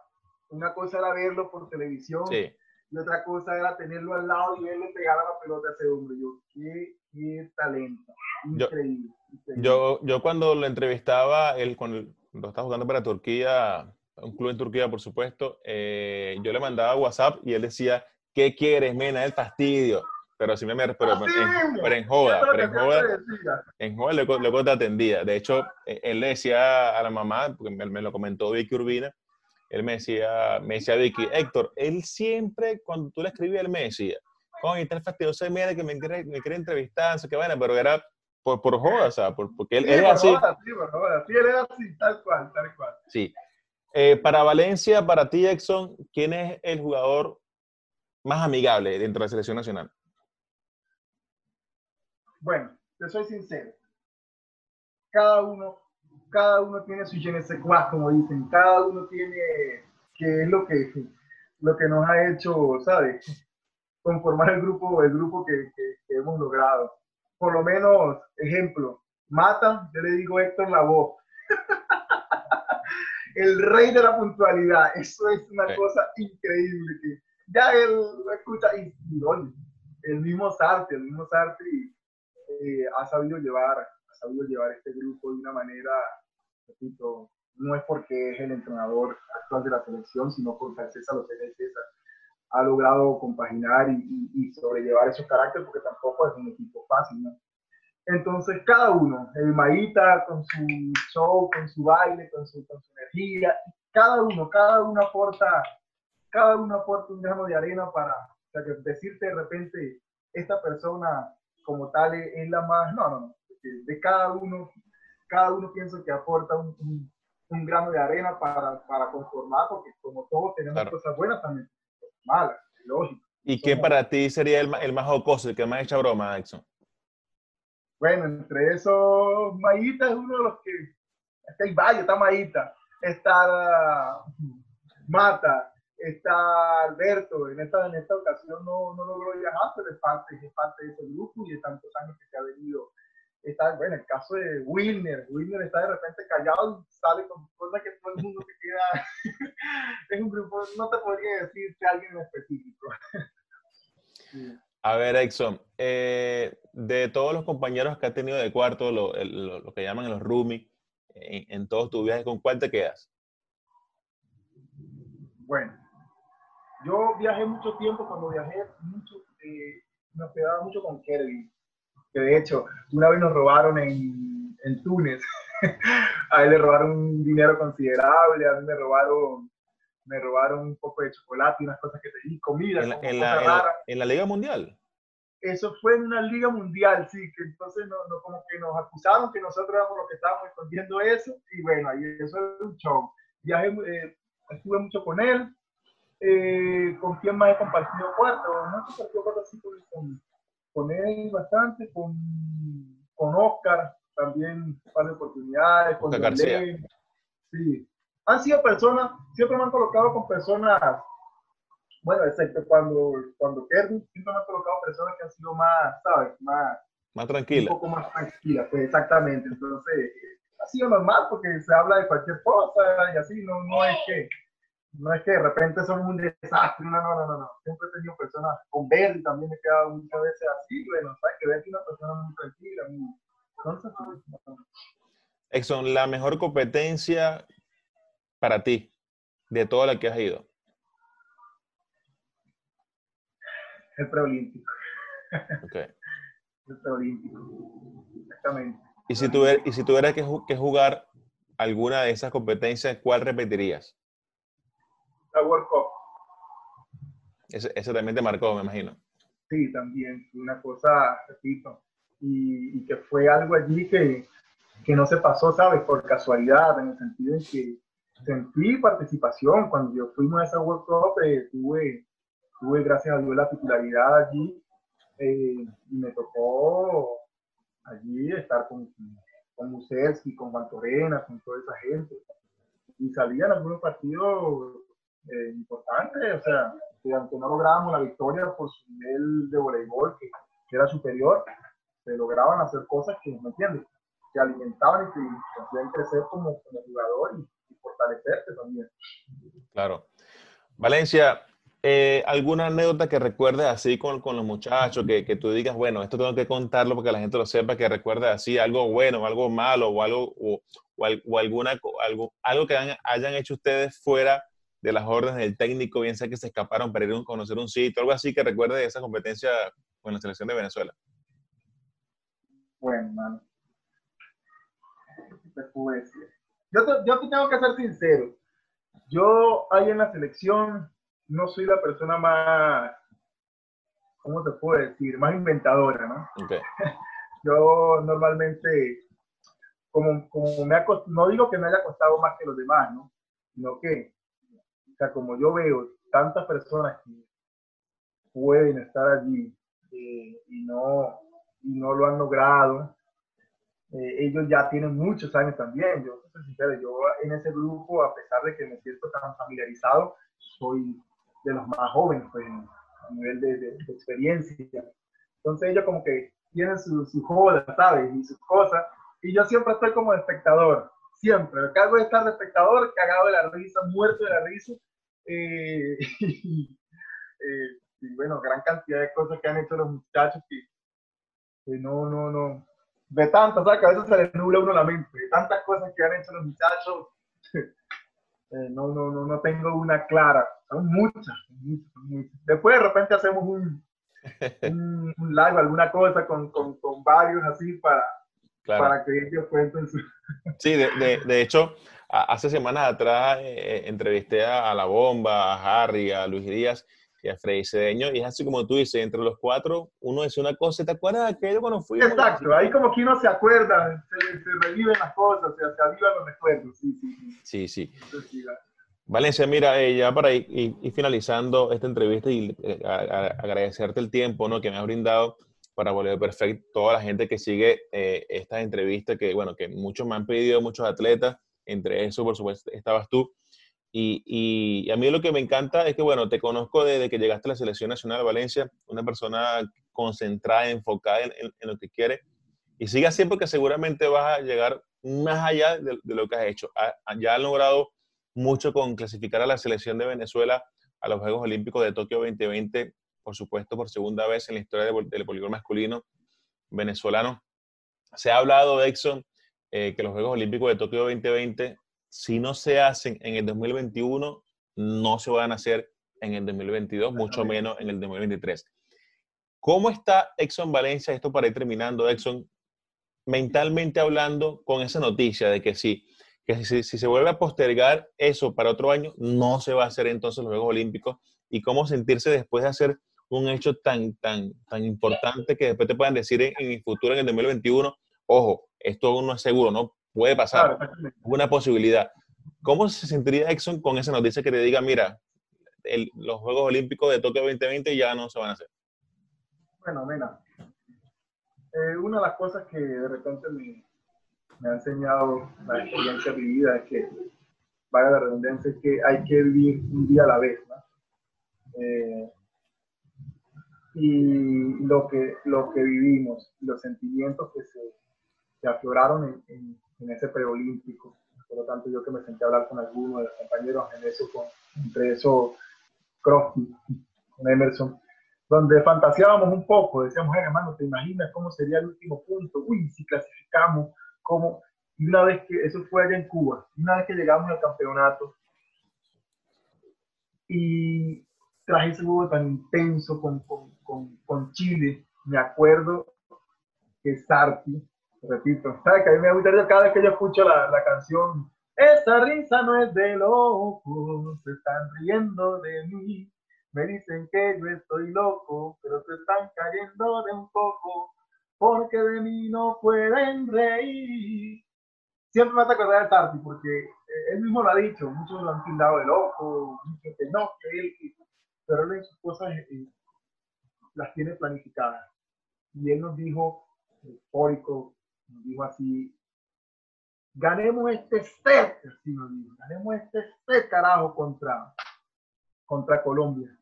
una cosa era verlo por televisión sí. y otra cosa era tenerlo al lado y verle pegar a la pelota a ese hombre. Yo, qué, qué talento. Increíble. Yo, increíble. yo, yo cuando lo entrevistaba, él cuando lo estaba jugando para Turquía, un club en Turquía, por supuesto, eh, yo le mandaba WhatsApp y él decía, ¿qué quieres, mena? El fastidio pero sí me, pero, pero, en, pero en joda, pero en joda, en joda luego, luego, te atendía. De hecho, e, él le decía a la mamá, porque me, me, lo comentó Vicky Urbina, él me decía, me decía Vicky, Héctor, él siempre, cuando tú le escribías, él me decía, coño, está fastidioso, mira que me quiere, me quiere entrevistar, no sé qué vaina, pero era por, por joda, o sea, por, porque él, sí, él es así. Joda, sí, por joda, sí, él es así, tal cual, tal cual. Sí. Eh, para Valencia, para ti, Exxon, ¿quién es el jugador más amigable dentro de la selección nacional? Bueno, te soy sincero. Cada uno, cada uno tiene su quoi, como dicen. Cada uno tiene que es lo que, lo que nos ha hecho, ¿sabes? Conformar el grupo, el grupo que, que, que hemos logrado. Por lo menos, ejemplo, Mata, yo le digo Héctor Lavoe. el rey de la puntualidad. Eso es una sí. cosa increíble. Que ya él lo escucha y, y oye, el mismo Sarte, el mismo Sarte y eh, ha sabido llevar, ha sabido llevar este grupo de una manera, repito, no es porque es el entrenador actual de la selección, sino porque César lo tiene César. Ha logrado compaginar y, y, y, sobrellevar esos caracteres porque tampoco es un equipo fácil, ¿no? Entonces, cada uno, el Maíta con su show, con su baile, con su, con su energía, cada uno, cada uno aporta, cada uno aporta un grano de arena para o sea, que decirte de repente, esta persona como tal es, la más, no, no, no, de cada uno, cada uno pienso que aporta un, un, un grano de arena para, para, conformar, porque como todos tenemos claro. cosas buenas también, malas, lógico. ¿Y qué para ti sería el, el más jocoso, el que más echa broma, Exxon? Bueno, entre esos, Mayita es uno de los que, es que hay varios, está Mayita, está Mata, está Alberto, en esta, en esta ocasión no, no logró viajar, pero es parte, es parte de ese grupo y de tantos años que se ha venido. Está, bueno, el caso de Wilner, Wilner está de repente callado y sale con cosas que todo el mundo se queda. es un grupo, no te podría decir que alguien en específico. sí. A ver, Exxon, eh, de todos los compañeros que has tenido de cuarto, lo, que llaman los roomies, en, todos tus viajes, ¿con cuál te quedas? Bueno, yo viajé mucho tiempo, cuando viajé mucho, eh, me quedaba mucho con Kerry, que de hecho, una vez nos robaron en, en Túnez, a él le robaron un dinero considerable, a mí me robaron me robaron un poco de chocolate y unas cosas que te di, comida. ¿En la, en la, en la, Liga Mundial? Eso fue en una Liga Mundial, sí, que entonces no, no, como que nos acusaron que nosotros éramos los que estábamos escondiendo eso, y bueno, ahí eso es un show. Viajé, eh, estuve mucho con él, eh, con quien más he compartido cuarto, no he compartido cuarto así con, con, él bastante, con, con Oscar, también un par de oportunidades, con García. Sí, han sido personas, siempre me han colocado con personas, bueno, excepto cuando, cuando Kevin, siempre me han colocado personas que han sido más, ¿sabes? Más, más tranquilas. Un poco más tranquilas, pues exactamente. Entonces, ha sido normal porque se habla de cualquier cosa y así, no, no es que no es que de repente son un desastre, no, no, no, no, Siempre he tenido personas con Verdi, también me he quedado muchas veces así, bueno, sabes que Verdi es una persona muy tranquila, muy... Entonces, pues, Exxon, la mejor competencia para ti de toda la que has ido? El preolímpico. Ok. El preolímpico. Exactamente. Y si, tuviera, y si tuvieras que, que jugar alguna de esas competencias, ¿cuál repetirías? La World Cup. Ese, también te marcó, me imagino. Sí, también. Una cosa, repito, y, y que fue algo allí que, que, no se pasó, ¿sabes? Por casualidad, en el sentido en que sentí participación. Cuando yo fuimos a esa World Cup, eh, tuve, tuve, gracias a Dios, la titularidad allí eh, y me tocó allí estar con, con con Juan Torena, con toda esa gente. Y salían algunos partidos eh, importantes, o sea, que aunque no lográbamos la victoria por su nivel de voleibol, que, era superior, se lograban hacer cosas que, ¿me entiendes? Que alimentaban y que hacían crecer como, como jugador fortalecerte también. Claro. Valencia, eh, ¿alguna anécdota que recuerdes así con, con los muchachos, que, que, tú digas, bueno, esto tengo que contarlo porque la gente lo sepa, que recuerdes así algo bueno, algo malo, o algo, o, o, alguna, algo, algo que hayan, hecho ustedes fuera de las órdenes del técnico, bien sea que se escaparon para ir a conocer un sitio, algo así que recuerde de esa competencia con la selección de Venezuela? Bueno, mano. ¿Qué te puedo decir? Yo te, yo te tengo que ser sincero. Yo ahí en la selección no soy la persona más, ¿cómo te puedo decir? Más inventadora, ¿no? Okay. Yo normalmente, como, como me ha no digo que me haya costado más que los demás, ¿no? Sino que, o sea, como yo veo tantas personas que pueden estar allí eh, y, no, y no lo han logrado, eh, ellos ya tienen muchos años también. Yo, sincero, yo en ese grupo, a pesar de que me siento tan familiarizado, soy de los más jóvenes pues, a nivel de, de, experiencia. Entonces ellos como que tienen su, su joda, ¿sabes? Y sus cosas. Y yo siempre estoy como espectador, siempre. Me cargo de estar de espectador, cagado de la risa, muerto de la risa. Eh, y, eh, y, bueno, gran cantidad de cosas que han hecho los muchachos que, que no, no, no, de tantas, ¿sabes? Que a veces se le nubla uno la mente, de tantas cosas que han hecho los muchachos. Eh, no, no, no, no tengo una clara. Son muchas, muchas, muchas. Después de repente hacemos un, un, live, alguna cosa con, con, con varios así para, para que ellos cuenten su... Sí, de, de, de hecho, hace semanas atrás eh, entrevisté a, La Bomba, a Harry, a Luis Díaz, a Freddy Cedeño, y es así como tú dices, entre los cuatro, uno dice una cosa, ¿te acuerdas de aquello cuando fuimos? Exacto, ahí como que uno se acuerda, se, reviven las cosas, se, se avivan los recuerdos, sí, sí. Sí, sí. Valencia, mira, eh, ya para ir, ir, finalizando esta entrevista y eh, agradecerte el tiempo ¿no? que me has brindado para Volver Perfecto, toda la gente que sigue eh, estas entrevistas, que bueno, que muchos me han pedido, muchos atletas, entre eso, por supuesto, estabas tú. Y, a mí lo que me encanta es que, bueno, te conozco desde que llegaste a la Selección Nacional de Valencia, una persona concentrada, enfocada en, lo que quiere. Y sigue así porque seguramente vas a llegar más allá de, lo que has hecho. ya has logrado mucho con clasificar a la Selección de Venezuela a los Juegos Olímpicos de Tokio 2020 por supuesto, por segunda vez en la historia del, voleibol masculino venezolano. Se ha hablado, Exxon, eh, que los Juegos Olímpicos de Tokio 2020, si no se hacen en el 2021, no se van a hacer en el 2022, mucho menos en el 2023. ¿Cómo está Exxon Valencia? Esto para ir terminando, Exxon, mentalmente hablando con esa noticia de que sí, que si, se vuelve a postergar eso para otro año, no se va a hacer entonces los Juegos Olímpicos y cómo sentirse después de hacer un hecho tan, tan, tan importante que después te puedan decir en, el futuro, en el 2021, ojo, esto aún no es seguro, ¿no? Puede pasar, es una posibilidad. ¿Cómo se sentiría Exxon con esa noticia que te diga, mira, los Juegos Olímpicos de Tokio 2020 ya no se van a hacer? Bueno, mira, eh, una de las cosas que de repente me, me ha enseñado la experiencia vivida es que, vaya la redundancia, es que hay que vivir un día a la vez, ¿no? Eh, y lo que, lo que vivimos, los sentimientos que se, se afloraron en, en, ese preolímpico. Por lo tanto, yo que me senté a hablar con algunos de los compañeros en eso, con, entre eso, Crosby, con Emerson, donde fantaseábamos un poco, decíamos, hermano, ¿te imaginas cómo sería el último punto? Uy, si clasificamos, ¿cómo? Y una vez que, eso fue allá en Cuba, una vez que llegamos al campeonato, y tras ese juego tan intenso con, con, con, Chile, me acuerdo que Sarti, repito, ¿sabes que a mí me gusta cada vez que yo escucho la, la canción, esa risa no es de locos, se están riendo de mí, me dicen que yo estoy loco, pero se están cayendo de un poco, porque de mí no pueden reír. Siempre me hace acordar de Sarti, porque él mismo lo ha dicho, muchos lo han tildado de loco, muchos que no, que él, pero él en sus cosas eh, las tiene planificadas. Y él nos dijo, eufórico, nos dijo así, ganemos este set, así nos dijo, ganemos este set, carajo, contra, contra Colombia.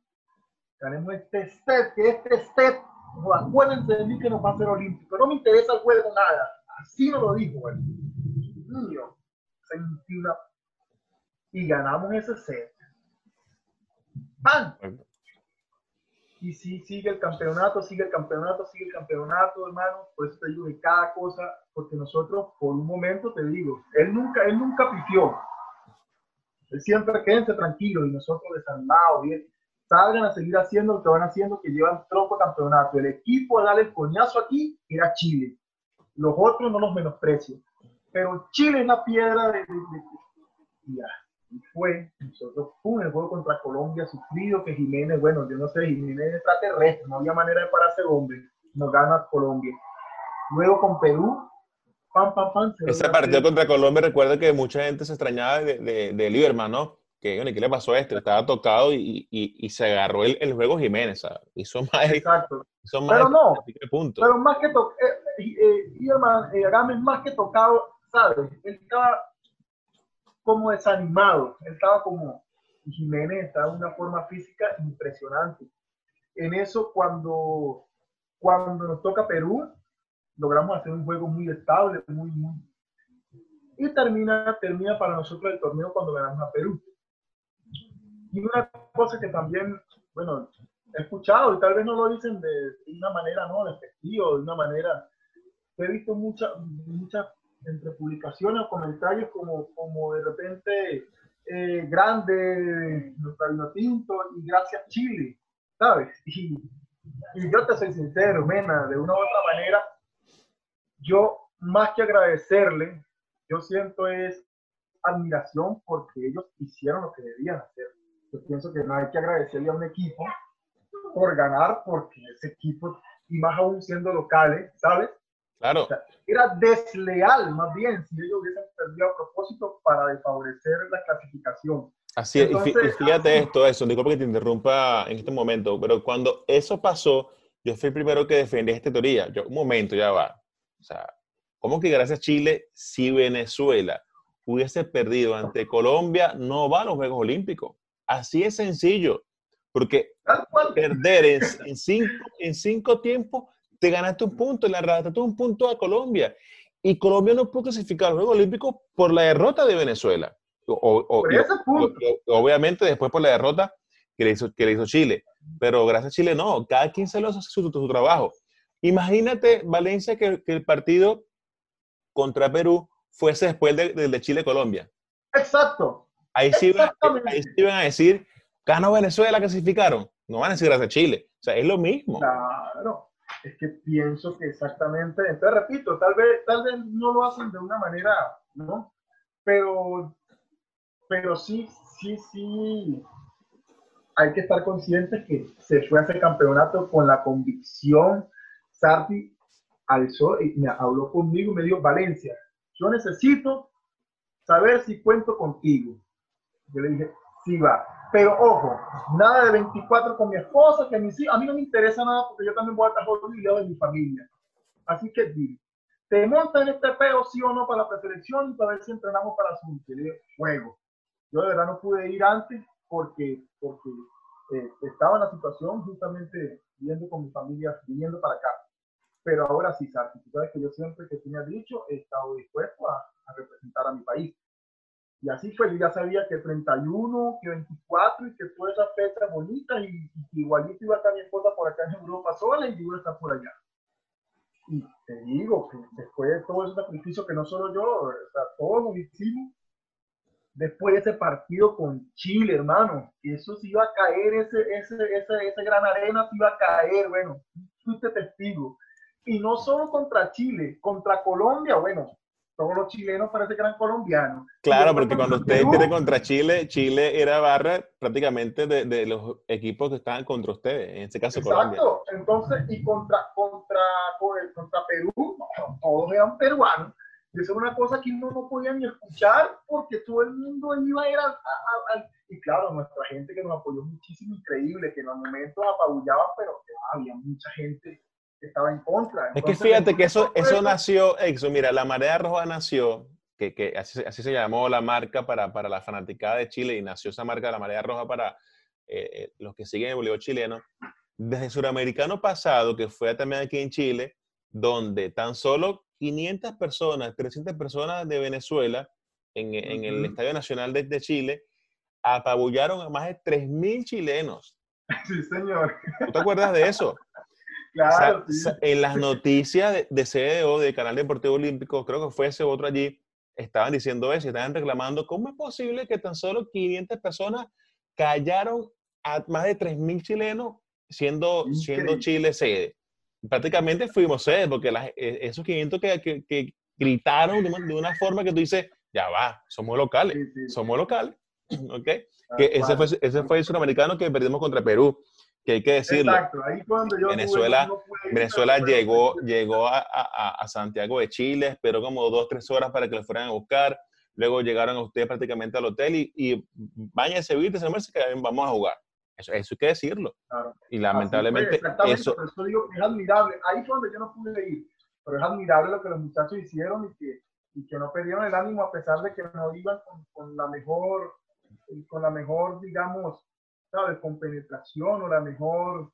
Ganemos este set, que este set, no, acuérdense de mí que nos va a hacer olímpico, no me interesa el juego, nada. Así nos lo dijo él. Sentí una... Y ganamos ese set ¡Pam! Y sí, sigue el campeonato, sigue el campeonato, sigue el campeonato, hermano. Por eso te digo que cada cosa, porque nosotros, por un momento, te digo, él nunca, él nunca pifió. Él siempre quédense tranquilo y nosotros desanimados, bien. Salgan a seguir haciendo lo que van haciendo, que llevan tronco campeonato. El equipo a darle el coñazo aquí era Chile. Los otros no los menosprecio. Pero Chile es la piedra de, de, de, fue, nosotros, pum, el juego contra Colombia, sufrido, que Jiménez, bueno, yo no sé, Jiménez es extraterrestre, no había manera de pararse hombre, nos gana Colombia. Luego con Perú, pam, pam, pam. Ese partido contra Colombia, recuerda que mucha gente se extrañaba de, de, de Lieberman, ¿no? Que, bueno, ¿qué le pasó a este? Estaba tocado y, y, y se agarró el, el, juego Jiménez, ¿sabes? Hizo más. Exacto. Hizo más pero no, pero más que tocado, eh, eh, Lieberman, eh, más que tocado, ¿sabes? Él estaba como desanimado, él estaba como, Jiménez estaba en una forma física impresionante. En eso, cuando, cuando nos toca Perú, logramos hacer un juego muy estable, muy, muy... Y termina, termina para nosotros el torneo cuando ganamos a Perú. Y una cosa que también, bueno, he escuchado, y tal vez no lo dicen de, una manera, ¿no? Despectiva, de una manera... He visto muchas muchas entre publicaciones o comentarios como, como de repente eh, grande nuestro tinto y gracias Chile, ¿sabes? Y, y, yo te soy sincero, Mena, de una u otra manera, yo más que agradecerle, yo siento es admiración porque ellos hicieron lo que debían hacer. Yo pienso que no hay que agradecerle a un equipo por ganar, porque ese equipo, y más aún siendo locales, ¿sabes? Claro. era desleal, más bien, si ellos hubiesen perdido a propósito para desfavorecer la clasificación. Así es, y fíjate esto, eso, disculpa que te interrumpa en este momento, pero cuando eso pasó, yo fui el primero que defendí esta teoría. Yo, un momento, ya va. O sea, ¿cómo que gracias a Chile, si Venezuela hubiese perdido ante Colombia, no va a los Juegos Olímpicos? Así es sencillo. Porque perder en, en, cinco, en cinco tiempos te ganaste un punto, le arrebataste un punto a Colombia. Y Colombia no pudo clasificar a los Juegos Olímpicos por la derrota de Venezuela. O, obviamente después por la derrota que le hizo, que le hizo Chile. pero gracias a Chile no, cada quien se lo hace su, su trabajo. Imagínate, Valencia, que, el partido contra Perú fuese después del de, Chile-Colombia. Exacto. Ahí sí, iban, ahí sí iban a decir, ganó Venezuela, clasificaron. No van a decir gracias a Chile. O sea, es lo mismo. Claro. Es que pienso que exactamente, entonces repito, tal vez, tal vez no lo hacen de una manera, ¿no? Pero, pero sí, sí, sí, hay que estar conscientes que se fue a ese campeonato con la convicción. Sarti alzó y me habló conmigo y me dijo, Valencia, yo necesito saber si cuento contigo. Yo le dije, sí va. Pero ojo, nada de 24 con mi esposa, que a mí, a mí no me interesa nada porque yo también voy a estar olvidado de mi familia. Así que dile, ¿te montas en este peo sí o no para la preselección y para ver si entrenamos para su juego? Yo de verdad no pude ir antes porque, porque eh, estaba en la situación justamente viendo con mi familia, viniendo para acá. Pero ahora sí, Sarki, tú sabes que yo siempre que tú me has dicho he estado dispuesto a representar a mi país. Y así fue, yo ya sabía que 31, que 24 y que todas esas fechas bonitas y, y igualito iba a estar mi esposa por acá en Europa sola y yo iba a estar por allá. Y te digo que después de todo ese sacrificio que no solo yo, o sea, todos hicimos, después de ese partido con Chile, hermano, eso se iba a caer, ese, ese, ese, ese gran arena se iba a caer, bueno, fuiste testigo. Y no solo contra Chile, contra Colombia, bueno, todos los chilenos parece que eran colombianos. Claro, porque cuando ustedes pierden contra Chile, Chile era barra prácticamente de, de, los equipos que estaban contra ustedes, en este caso Colombia. Exacto, entonces, y contra, contra, contra Perú, todos eran peruanos. Y eso era una cosa que uno no podía ni escuchar porque todo el mundo iba a ir al... y claro, nuestra gente que nos apoyó muchísimo, increíble, que en los momentos apabullaban, pero había mucha gente estaba en contra. es que fíjate que eso, eso nació, Exo, mira, la Marea Roja nació, que, que así, así, se llamó la marca para, para, la fanaticada de Chile y nació esa marca de la Marea Roja para eh, eh, los que siguen el voleibol chileno, desde el suramericano pasado, que fue también aquí en Chile, donde tan solo 500 personas, 300 personas de Venezuela en, en el Estadio Nacional de, de Chile apabullaron a más de 3.000 chilenos. Sí, señor. ¿Tú te acuerdas de eso? Claro, En las noticias de, de CDO, de Canal Deportivo Olímpico, creo que fue ese otro allí, estaban diciendo eso, estaban reclamando, ¿cómo es posible que tan solo 500 personas callaron a más de 3.000 chilenos siendo, siendo Chile sede? Prácticamente fuimos sede, porque e, esos 500 que, que, gritaron de una, forma que tú dices, ya va, somos locales, somos locales, ¿ok? que ese fue, ese fue el suramericano que perdimos contra Perú que hay que decirlo. Exacto, ahí cuando yo Venezuela, Venezuela llegó, llegó a, a, a, Santiago de Chile, esperó como dos, tres horas para que lo fueran a buscar. Luego llegaron a ustedes prácticamente al hotel y, y váyanse, viste, que vamos a jugar. Eso, eso hay que decirlo. Claro. Y lamentablemente eso... eso digo que es admirable. Ahí fue donde yo no pude ir, pero es admirable lo que los muchachos hicieron y que, y que no perdieron el ánimo a pesar de que no iban con, con la mejor, con la mejor, digamos, ¿sabes? Con penetración o la mejor,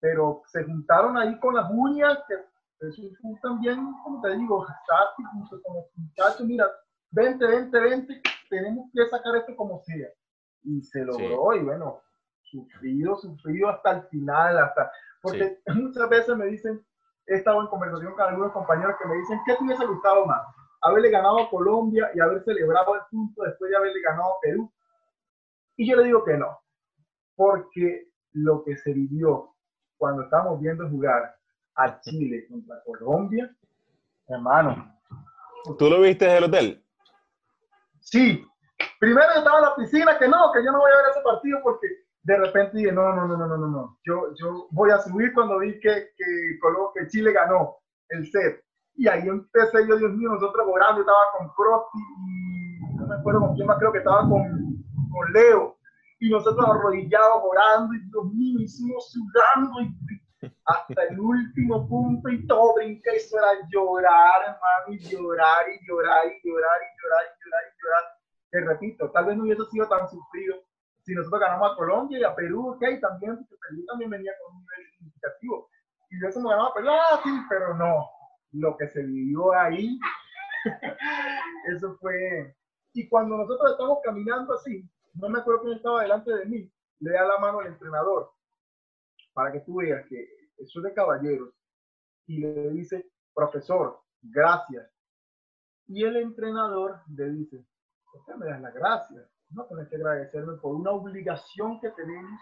pero se juntaron ahí con las uñas, que eso también, como te digo, táctico, como muchachos, mira, vente, vente, vente, tenemos que sacar esto como sea. Y se logró, y bueno, sufrido, sufrido hasta el final, hasta, porque muchas veces me dicen, he estado en conversación con algunos compañeros que me dicen, ¿qué te hubiese gustado más? Haberle ganado a Colombia y haber celebrado el punto después de haberle ganado a Perú. Y yo le digo que no, porque lo que se vivió cuando estábamos viendo jugar a Chile contra Colombia, hermano. ¿Tú lo viste desde el hotel? Sí. Primero estaba en la piscina, que no, que yo no voy a ver ese partido porque de repente dije, no, no, no, no, no, no. Yo, yo voy a subir cuando vi que, que, que Chile ganó el set. Y ahí empecé yo, Dios mío, nosotros orando, estaba con Crosby y no me acuerdo con quién más, creo que estaba con, con Leo y nosotros arrodillados orando y Dios mío, hicimos sudando y hasta el último punto y todo brinca eso era llorar, y llorar y llorar y llorar y llorar y llorar y llorar. Te repito, tal vez no hubiese sido tan sufrido si nosotros ganamos a Colombia y a Perú, ok, también, porque Perú también venía con un nivel significativo. Y hubiésemos ganado a Perú, ah, sí, pero no. Lo que se vivió ahí, eso fue. Y cuando nosotros estamos caminando así, no me acuerdo quién estaba delante de mí, le da la mano al entrenador para que tú veas que eso es de caballeros, y le dice, profesor, gracias. Y el entrenador le dice, usted me das las gracias, no tienes que agradecerme por una obligación que tenemos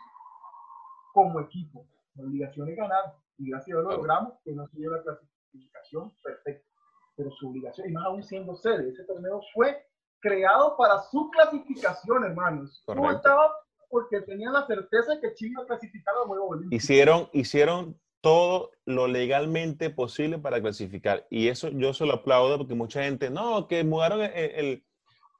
como equipo. La obligación es ganar, y gracias a Dios lo logramos, que no se lleva la clasificación perfecta, pero su obligación, y más aún siendo sede, ese torneo fue creado para su clasificación, hermanos. No estaba porque tenían la certeza que Chile iba a clasificar al Juego Olímpico. Hicieron, hicieron todo lo legalmente posible para clasificar. Y eso yo se lo aplaudo porque mucha gente, no, que mudaron el,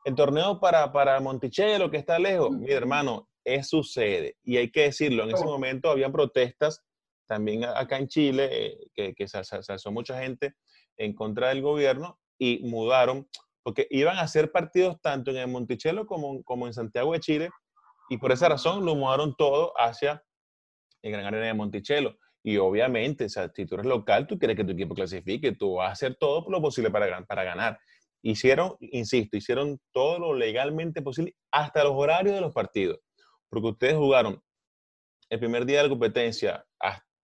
el, torneo para, para Monticello, que está lejos. Mi hermano, es su sede. Y hay que decirlo, en ese momento habían protestas también acá en Chile, eh, que, que se, se, alzó mucha gente en contra del gobierno y mudaron, porque iban a hacer partidos tanto en el Monticello como, como en Santiago de Chile, y por esa razón lo mudaron todo hacia el Gran Arena de Monticello. Y obviamente, o sea, si tú eres local, tú quieres que tu equipo clasifique, tú vas a hacer todo lo posible para, para ganar. Hicieron, insisto, hicieron todo lo legalmente posible, hasta los horarios de los partidos. Porque ustedes jugaron el primer día de la competencia,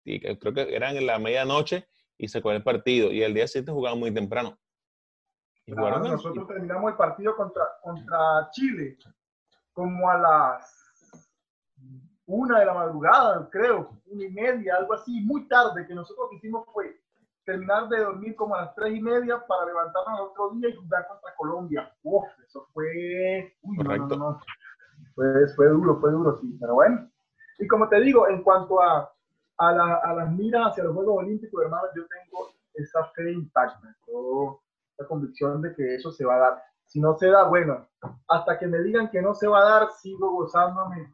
creo que eran en la medianoche, y se acabó el partido. Y el día siguiente jugaban muy temprano. Nosotros terminamos el partido contra, contra Chile como a las una de la madrugada, creo, una y media, algo así, muy tarde, que nosotros lo que hicimos fue terminar de dormir como a las tres y media para levantarnos al otro día y jugar contra Colombia. Uf, eso fue... Uy, Correcto. No, no, Fue, fue, duro, fue duro, sí, pero bueno. Y como te digo, en cuanto a, a, la, a las miras hacia los Juegos Olímpicos, hermano, yo tengo esa fe intacta, la convicción de que eso se va a dar. Si no se da, bueno, hasta que me digan que no se va a dar, sigo gozándome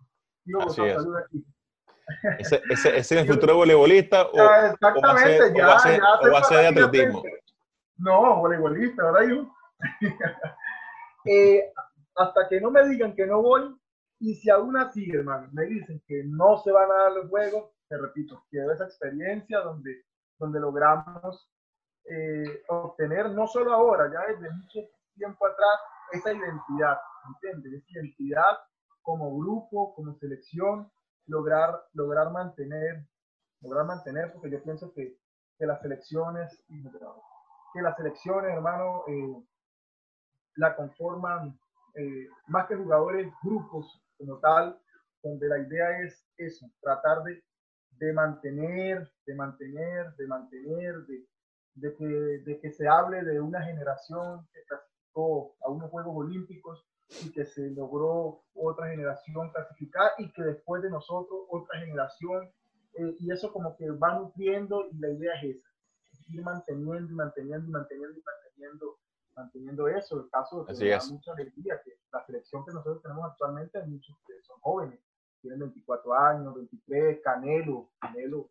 ¿Ese, ese, es el futuro voleibolista o, Exactamente, ya, va a ser, de atletismo? No, voleibolista, ahora yo. eh, hasta que no me digan que no voy, y si aún así, hermano, me dicen que no se van a dar los juegos, te repito, quiero esa experiencia donde, donde logramos eh, obtener, no solo ahora, ya desde mucho tiempo atrás, esa identidad, ¿entiendes? Esa identidad como grupo, como selección, lograr, lograr mantener, lograr mantener, porque yo pienso que, que las selecciones, que las selecciones, hermano, eh, la conforman eh, más que jugadores, grupos como tal, donde la idea es eso, tratar de, de mantener, de mantener, de mantener, de, de, que, de que se hable de una generación que clasificó a unos Juegos Olímpicos y que se logró otra generación clasificar y que después de nosotros otra generación eh, y eso como que va nutriendo y la idea es esa, ir manteniendo y manteniendo y manteniendo y manteniendo, manteniendo eso. El caso de que da mucha alegría que la selección que nosotros tenemos actualmente, muchos que son jóvenes, tienen 24 años, 23, Canelo, Canelo,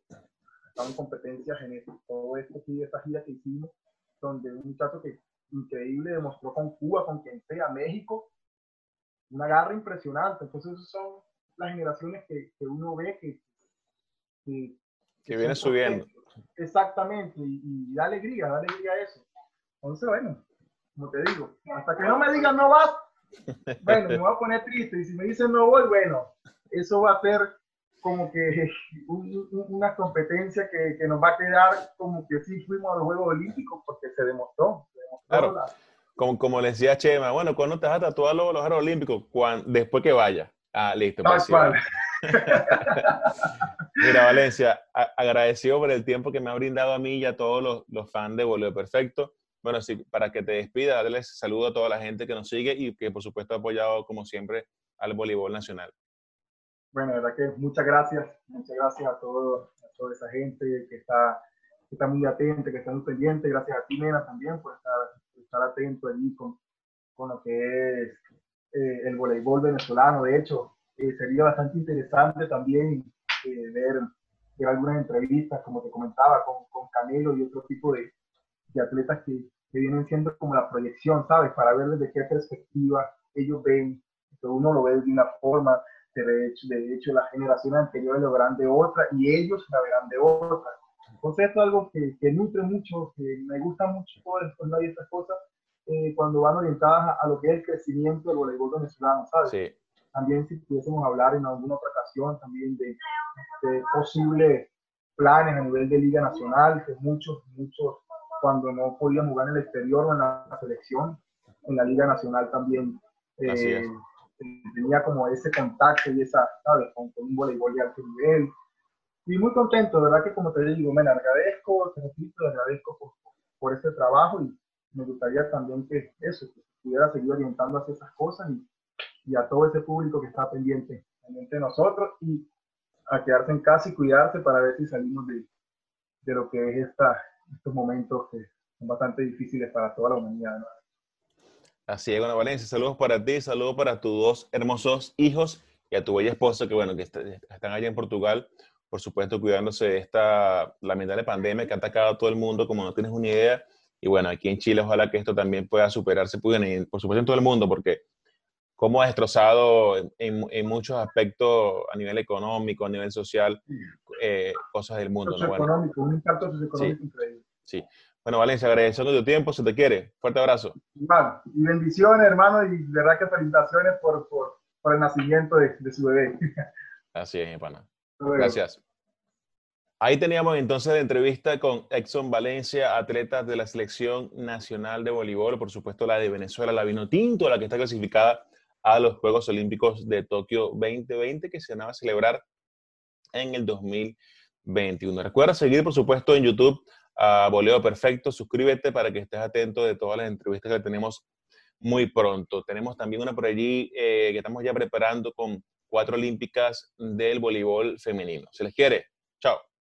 está en competencia genética, todo esto aquí, esta gira que hicimos, donde un muchacho que increíble demostró con Cuba, con quien sea, México, una garra impresionante. Entonces, esas son las generaciones que, que uno ve que, que, que viene subiendo. Exactamente, y, da alegría, da alegría eso. Entonces, bueno, como te digo, hasta que no me digan no vas, bueno, me voy a poner triste. Y si me dicen no voy, bueno, eso va a ser como que una competencia que, que, nos va a quedar como que sí fuimos a los Juegos Olímpicos porque se demostró. Se demostró claro. la, como, como le decía Chema, bueno, ¿cuándo te vas a tatuar los, los Juegos Olímpicos? Cuando, después que vaya. Ah, listo. Pues, Mira, Valencia, agradecido por el tiempo que me ha brindado a mí y a todos los, los fans de Voleo Perfecto. Bueno, sí, para que te despida, darles saludo a toda la gente que nos sigue y que por supuesto ha apoyado como siempre al voleibol nacional. Bueno, la verdad que muchas gracias, muchas gracias a, todo, a toda esa gente que está, que está muy atenta, que está muy pendiente. Gracias a ti, Nena, también por estar estar atento allí con, con lo que es eh, el voleibol venezolano. De hecho, eh, sería bastante interesante también eh, ver, ver, algunas entrevistas, como te comentaba, con, con Canelo y otro tipo de, de atletas que, que, vienen siendo como la proyección, ¿sabes? Para ver desde qué perspectiva ellos ven, que uno lo ve de una forma, de hecho, de hecho las generaciones anteriores lo verán de otra y ellos la verán de otra. Entonces esto es algo que, que nutre mucho, que me gusta mucho todo esto, y estas cosas, eh, cuando van orientadas a, lo que es el crecimiento del voleibol venezolano, ¿sabes? Sí. También si pudiésemos hablar en alguna otra ocasión también de, este, posibles planes a nivel de Liga Nacional, que muchos, muchos, cuando no podían jugar en el exterior o en la, selección, en la Liga Nacional también eh, tenía como ese contacto y esa, ¿sabes? Con, un voleibol de alto nivel. Y muy contento, ¿verdad? Que como te digo, me agradezco, te repito, agradezco por, por ese trabajo y me gustaría también que eso, que pudiera seguir orientando hacia esas cosas y, y a todo ese público que está pendiente, pendiente de nosotros y a quedarse en casa y cuidarse para ver si salimos de, de lo que es esta, estos momentos que son bastante difíciles para toda la humanidad. Así es, bueno, Valencia, saludos para ti, saludos para tus dos hermosos hijos y a tu bella esposa que, bueno, que están allá en Portugal, por supuesto, cuidándose de esta lamentable pandemia que ha atacado a todo el mundo, como no tienes una idea. Y bueno, aquí en Chile, ojalá que esto también pueda superarse, pueden, y por supuesto en todo el mundo, porque cómo ha destrozado en, en, muchos aspectos a nivel económico, a nivel social, eh, cosas del mundo. ¿no? Bueno, un impacto socioeconómico sí, increíble. Sí. Bueno, Valencia, agradeciendo tu tiempo, se te quiere. Fuerte abrazo. Igual, y bendiciones, hermano, y de verdad que felicitaciones por, por, por el nacimiento de, de, su bebé. Así es, pana. Gracias. Ahí teníamos entonces la entrevista con Exxon Valencia, atleta de la selección nacional de voleibol, por supuesto la de Venezuela, la vino tinto, la que está clasificada a los Juegos Olímpicos de Tokio 2020 que se van a celebrar en el 2021. Recuerda seguir, por supuesto, en YouTube a Boleo Perfecto. Suscríbete para que estés atento de todas las entrevistas que tenemos muy pronto. Tenemos también una por allí eh, que estamos ya preparando con cuatro olímpicas del voleibol femenino. ¿Se les quiere? Chao.